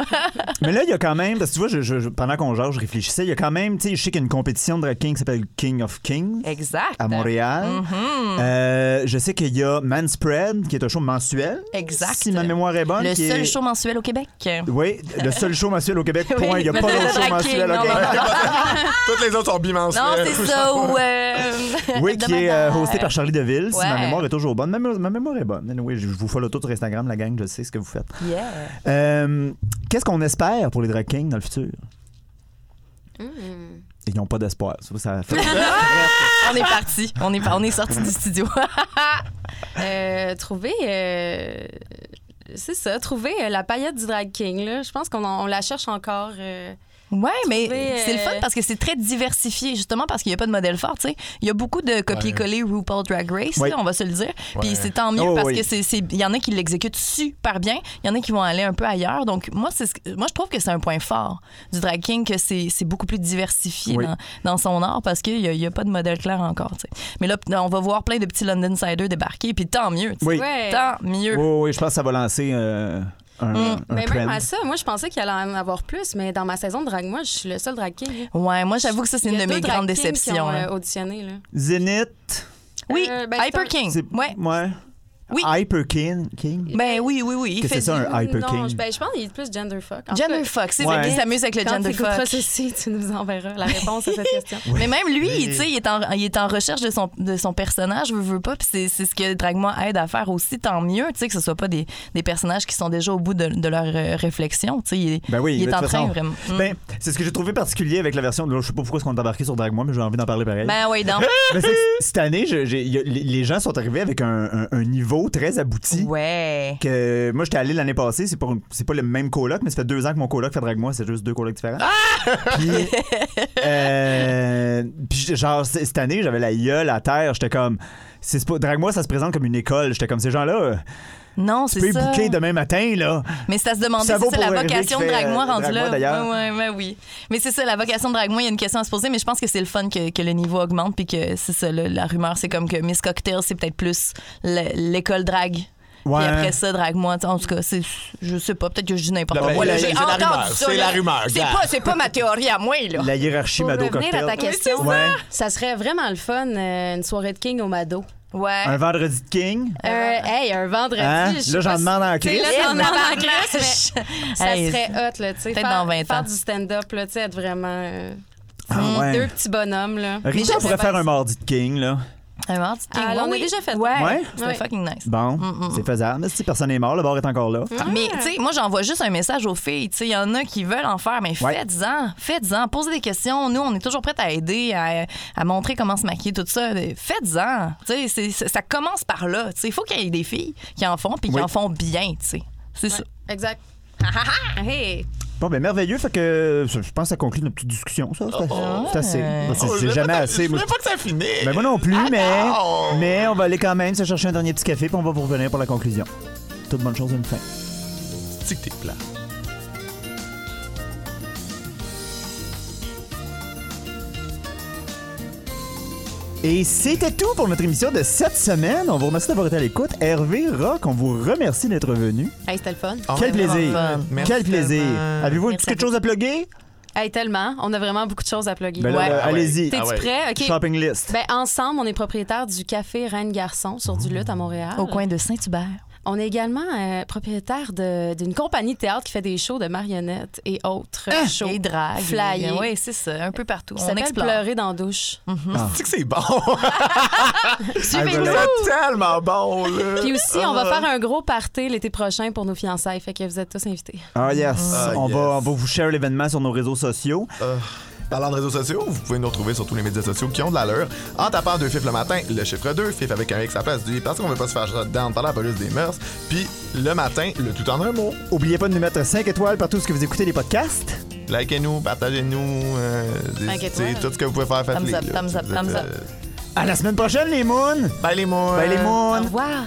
[SPEAKER 2] Mais là, il y a quand même, parce que tu vois, je- je- je- pendant qu'on genre, je réfléchissais, il y a quand même, tu sais, je sais qu'il y a une compétition de drag king qui s'appelle King of Kings
[SPEAKER 4] Exact.
[SPEAKER 2] à Montréal.
[SPEAKER 4] Mhm.
[SPEAKER 2] Euh, je sais qu'il y a Manspread, qui est un show mensuel.
[SPEAKER 4] Exact.
[SPEAKER 2] Si ma mémoire est bonne.
[SPEAKER 4] Le
[SPEAKER 2] qui
[SPEAKER 4] seul
[SPEAKER 2] est-
[SPEAKER 4] show mensuel au Québec.
[SPEAKER 2] Oui, le seul show mensuel au Québec.
[SPEAKER 4] Oui,
[SPEAKER 2] Point. Il n'y a pas
[SPEAKER 4] de
[SPEAKER 2] d'autre show mensuel.
[SPEAKER 4] non, non.
[SPEAKER 1] Toutes les autres sont bimensuelles.
[SPEAKER 4] Non, c'est ça. Ou, euh,
[SPEAKER 2] Oui, qui est euh, hosté par Charlie Deville, si ma mémoire est toujours bonne. Ma, mé- ma mémoire est bonne. Anyway, je je vous follow tout sur Instagram, la gang, je sais ce que vous faites.
[SPEAKER 4] Yeah.
[SPEAKER 2] Euh, Qu'est-ce qu'on espère pour les drag kings dans le futur? Ils n'ont pas d'espoir. Ça, ça fait-
[SPEAKER 4] On est parti. On est, on est sorti du studio.
[SPEAKER 3] Euh, trouver. euh, c'est ça, trouver la paillette du drag king. Là. Je pense qu'on la cherche encore.
[SPEAKER 4] Ouais, mais c'est le fun
[SPEAKER 3] euh,
[SPEAKER 4] parce que c'est très diversifié, justement parce qu'il n'y a pas de modèle fort. tu sais. Il y a beaucoup de copier-coller RuPaul Drag Race,
[SPEAKER 2] Oui.
[SPEAKER 4] là, on va se le dire. Puis c'est tant mieux
[SPEAKER 2] Oh,
[SPEAKER 4] parce
[SPEAKER 2] oui.
[SPEAKER 4] que c'est c'est- il y en a qui l'exécutent super bien, il y en a qui vont aller un peu ailleurs. Donc moi, moi je trouve que c'est un point fort du drag king que c'est c'est beaucoup plus diversifié
[SPEAKER 2] Oui.
[SPEAKER 4] dans, dans son art parce qu'il n'y a, il y a pas de modèle clair encore. tu sais. Mais là, on va voir plein de petits London Siders débarquer, puis tant mieux.
[SPEAKER 2] Oui.
[SPEAKER 3] Ouais.
[SPEAKER 4] Tant mieux.
[SPEAKER 2] Oui, oui, je pense que ça va lancer euh, un,
[SPEAKER 4] Mm.
[SPEAKER 2] un
[SPEAKER 3] Mais
[SPEAKER 2] trend.
[SPEAKER 3] même à ça, moi, je pensais qu'il allait en avoir plus, mais dans ma saison de drag, moi, je suis le seul drag king.
[SPEAKER 4] Ouais, moi j'avoue que ça c'est une
[SPEAKER 3] a
[SPEAKER 4] de mes grandes
[SPEAKER 3] qui
[SPEAKER 4] déceptions.
[SPEAKER 3] ont,
[SPEAKER 4] là.
[SPEAKER 3] euh, auditionné, là.
[SPEAKER 2] Zénith.
[SPEAKER 4] Oui,
[SPEAKER 3] Euh, ben,
[SPEAKER 4] Hyper King. Ouais.
[SPEAKER 2] Ouais.
[SPEAKER 4] Oui.
[SPEAKER 2] Hyper King. King?
[SPEAKER 4] Ben oui, oui, oui.
[SPEAKER 2] que
[SPEAKER 4] fait
[SPEAKER 2] c'est ça, un Hyper
[SPEAKER 3] non,
[SPEAKER 2] King?
[SPEAKER 3] je- ben, je pense qu'il est plus gender fuck. En tout
[SPEAKER 4] Gender
[SPEAKER 3] cas,
[SPEAKER 4] fuck, c'est
[SPEAKER 2] Ouais.
[SPEAKER 4] vrai qu'il s'amuse avec le
[SPEAKER 3] Quand
[SPEAKER 4] gender
[SPEAKER 3] tu écouteras
[SPEAKER 4] fuck.
[SPEAKER 3] ceci, tu nous enverras la réponse à cette question.
[SPEAKER 4] Mais même lui, tu sais, il est en il est en recherche de son de son personnage, veut veut pas, puis c'est c'est ce que Drag-moi aide à faire aussi, tant mieux, tu sais que ce soit pas des, des personnages qui sont déjà au bout de, de leur euh, réflexion, tu sais, il,
[SPEAKER 2] Ben oui,
[SPEAKER 4] il est
[SPEAKER 2] de
[SPEAKER 4] en train
[SPEAKER 2] façon.
[SPEAKER 4] vraiment. Mm.
[SPEAKER 2] Ben, c'est ce que j'ai trouvé particulier avec la version. Là, je sais pas pourquoi on est embarqué sur Drag Moi, mais j'ai envie d'en parler pareil.
[SPEAKER 4] Ben oui, donc.
[SPEAKER 2] Mais cette année, je- les les gens sont arrivés avec un, un- un niveau très abouti.
[SPEAKER 4] Ouais.
[SPEAKER 2] Que moi, j'étais allé l'année passée. C'est pas, c'est pas le même coloc, mais ça fait deux ans que mon coloc fait Drag Moi. C'est juste deux colocs différents. Puis, euh, puis genre, cette année, j'avais la gueule à terre. J'étais comme. C'est pas, Drag Moi, ça se présente comme une école. J'étais comme ces gens-là. euh,
[SPEAKER 4] Non,
[SPEAKER 2] Tu peux
[SPEAKER 4] c'est ça.
[SPEAKER 2] booker demain matin, là.
[SPEAKER 4] Mais c'est à se demander, c'est ça la
[SPEAKER 2] pour
[SPEAKER 4] vocation de
[SPEAKER 2] fait,
[SPEAKER 4] Drag-moi
[SPEAKER 2] euh,
[SPEAKER 4] rendu là.
[SPEAKER 2] d'ailleurs.
[SPEAKER 4] Ouais, ouais, ouais, oui. Mais c'est ça, la vocation de Drag-moi, il y a une question à se poser, mais je pense que c'est le fun que, que le niveau augmente, puis que c'est ça, là, la rumeur, c'est comme que Miss Cocktail, c'est peut-être plus le- l'école drag.
[SPEAKER 2] Ouais.
[SPEAKER 4] Puis après ça, drague-moi. En tout cas, c'est, je sais pas, peut-être que je dis n'importe quoi.
[SPEAKER 1] c'est
[SPEAKER 4] là.
[SPEAKER 1] la-
[SPEAKER 4] J'ai
[SPEAKER 1] c'est la
[SPEAKER 4] entendu
[SPEAKER 1] rumeur,
[SPEAKER 4] ça,
[SPEAKER 1] c'est la rumeur,
[SPEAKER 4] C'est pas, c'est pas ma théorie à moi, là.
[SPEAKER 2] La hiérarchie
[SPEAKER 3] Pour
[SPEAKER 2] Mado
[SPEAKER 3] revenir
[SPEAKER 2] Cocktail.
[SPEAKER 3] à ta question, ça serait vraiment le fun, euh, une soirée de king au Mado.
[SPEAKER 4] Ouais.
[SPEAKER 2] Un vendredi de King?
[SPEAKER 3] Euh, hey, un vendredi.
[SPEAKER 2] Hein?
[SPEAKER 3] je
[SPEAKER 2] Là, j'en demande en crise.
[SPEAKER 3] Là, t'en demandes en crise, mais ça
[SPEAKER 4] Hey,
[SPEAKER 3] serait hot, là, tu sais.
[SPEAKER 4] Peut-être
[SPEAKER 3] faire-
[SPEAKER 4] dans 20 ans.
[SPEAKER 3] Faire du stand-up, là, tu sais, être vraiment euh,
[SPEAKER 2] Ah, ouais.
[SPEAKER 3] deux petits bonhommes, là. Mais
[SPEAKER 2] pourrait faire un mardi de King, là.
[SPEAKER 4] King.
[SPEAKER 3] Ah, on
[SPEAKER 4] Oui,
[SPEAKER 3] a déjà fait.
[SPEAKER 4] Ouais.
[SPEAKER 2] Ouais?
[SPEAKER 4] C'était fucking nice.
[SPEAKER 2] Bon, c'est faisable. Mais si personne n'est mort, le bar est encore là.
[SPEAKER 4] Mais, tu sais, moi, j'envoie juste un message aux filles. Tu sais, il y en a qui veulent en faire, mais
[SPEAKER 2] Ouais.
[SPEAKER 4] faites-en. Faites-en. Posez des questions. Nous, on est toujours prêts à aider, à, à montrer comment se maquiller, tout ça. Faites-en. Tu sais, ça commence par là. Tu sais, il faut qu'il y ait des filles qui en font, puis qui
[SPEAKER 2] Oui.
[SPEAKER 4] en font bien, tu sais. C'est ça.
[SPEAKER 3] Exact. hey.
[SPEAKER 2] Bon, ben merveilleux. Fait que je pense que ça conclut notre petite discussion, ça. C'est c'est assez. C'est-
[SPEAKER 1] Oh,
[SPEAKER 2] c'est jamais assez.
[SPEAKER 1] Je
[SPEAKER 2] Moi,
[SPEAKER 1] voulais pas que ça finisse.
[SPEAKER 2] Ben moi non plus, mais,
[SPEAKER 1] non.
[SPEAKER 2] mais on va aller quand même se chercher un dernier petit café, puis on va vous revenir pour la conclusion. Toute bonne chose, une fin.
[SPEAKER 1] C'est que t'es plat.
[SPEAKER 2] Et c'était tout pour notre émission de cette semaine. On vous remercie d'avoir été à l'écoute. Hervé Rock, on vous remercie d'être venu.
[SPEAKER 3] Hey, c'était le fun.
[SPEAKER 1] Oh,
[SPEAKER 2] Quel plaisir.
[SPEAKER 1] fun. Merci
[SPEAKER 2] Quel plaisir. Avez-vous une
[SPEAKER 3] Merci
[SPEAKER 2] petite
[SPEAKER 3] à
[SPEAKER 2] chose à plugger?
[SPEAKER 3] Hey, tellement. On a vraiment beaucoup de choses à plugger.
[SPEAKER 2] Ben
[SPEAKER 4] Ouais.
[SPEAKER 2] euh,
[SPEAKER 1] Ah
[SPEAKER 2] allez-y.
[SPEAKER 3] T'es-tu
[SPEAKER 1] Ah ouais.
[SPEAKER 3] prêt? OK.
[SPEAKER 2] Shopping list.
[SPEAKER 3] Ben, ensemble, on est propriétaire du café Reine Garçon sur du Lutte à Montréal.
[SPEAKER 4] Au coin de Saint-Hubert.
[SPEAKER 3] On est également euh, propriétaire de- d'une compagnie de théâtre qui fait des shows de marionnettes et autres shows.
[SPEAKER 4] Et drague.
[SPEAKER 3] Flyés.
[SPEAKER 4] Oui, c'est ça, un peu partout.
[SPEAKER 3] Qui
[SPEAKER 4] On explore.
[SPEAKER 3] Pleurer dans la douche.
[SPEAKER 1] Tu sais que c'est bon.
[SPEAKER 4] Suivez-nous.
[SPEAKER 1] c'est tellement bon, là.
[SPEAKER 3] Puis aussi, on va faire un gros party l'été prochain pour nos fiançailles. Fait que vous êtes tous invités.
[SPEAKER 2] Ah, yes.
[SPEAKER 1] Ah,
[SPEAKER 2] on,
[SPEAKER 1] yes.
[SPEAKER 2] Va, on va vous share l'événement sur nos réseaux sociaux.
[SPEAKER 1] Euh, Parlant de réseaux sociaux, vous pouvez nous retrouver sur tous les médias sociaux qui ont de l'allure en tapant deux fifs le matin, le chiffre 2, fif avec un X à la place du parce qu'on veut pas se faire shutdown par la police des mœurs, puis le matin, le tout en un mot.
[SPEAKER 2] Oubliez pas de nous mettre 5 étoiles partout ce que vous écoutez les podcasts.
[SPEAKER 1] Likez-nous, partagez-nous, euh, tout ce que vous pouvez faire, faites-le.
[SPEAKER 4] Thumbs up, thumbs up, thumbs up.
[SPEAKER 2] À la semaine prochaine, les moons!
[SPEAKER 1] Bye les moons!
[SPEAKER 2] Bye les
[SPEAKER 3] Au
[SPEAKER 2] moons!
[SPEAKER 3] revoir.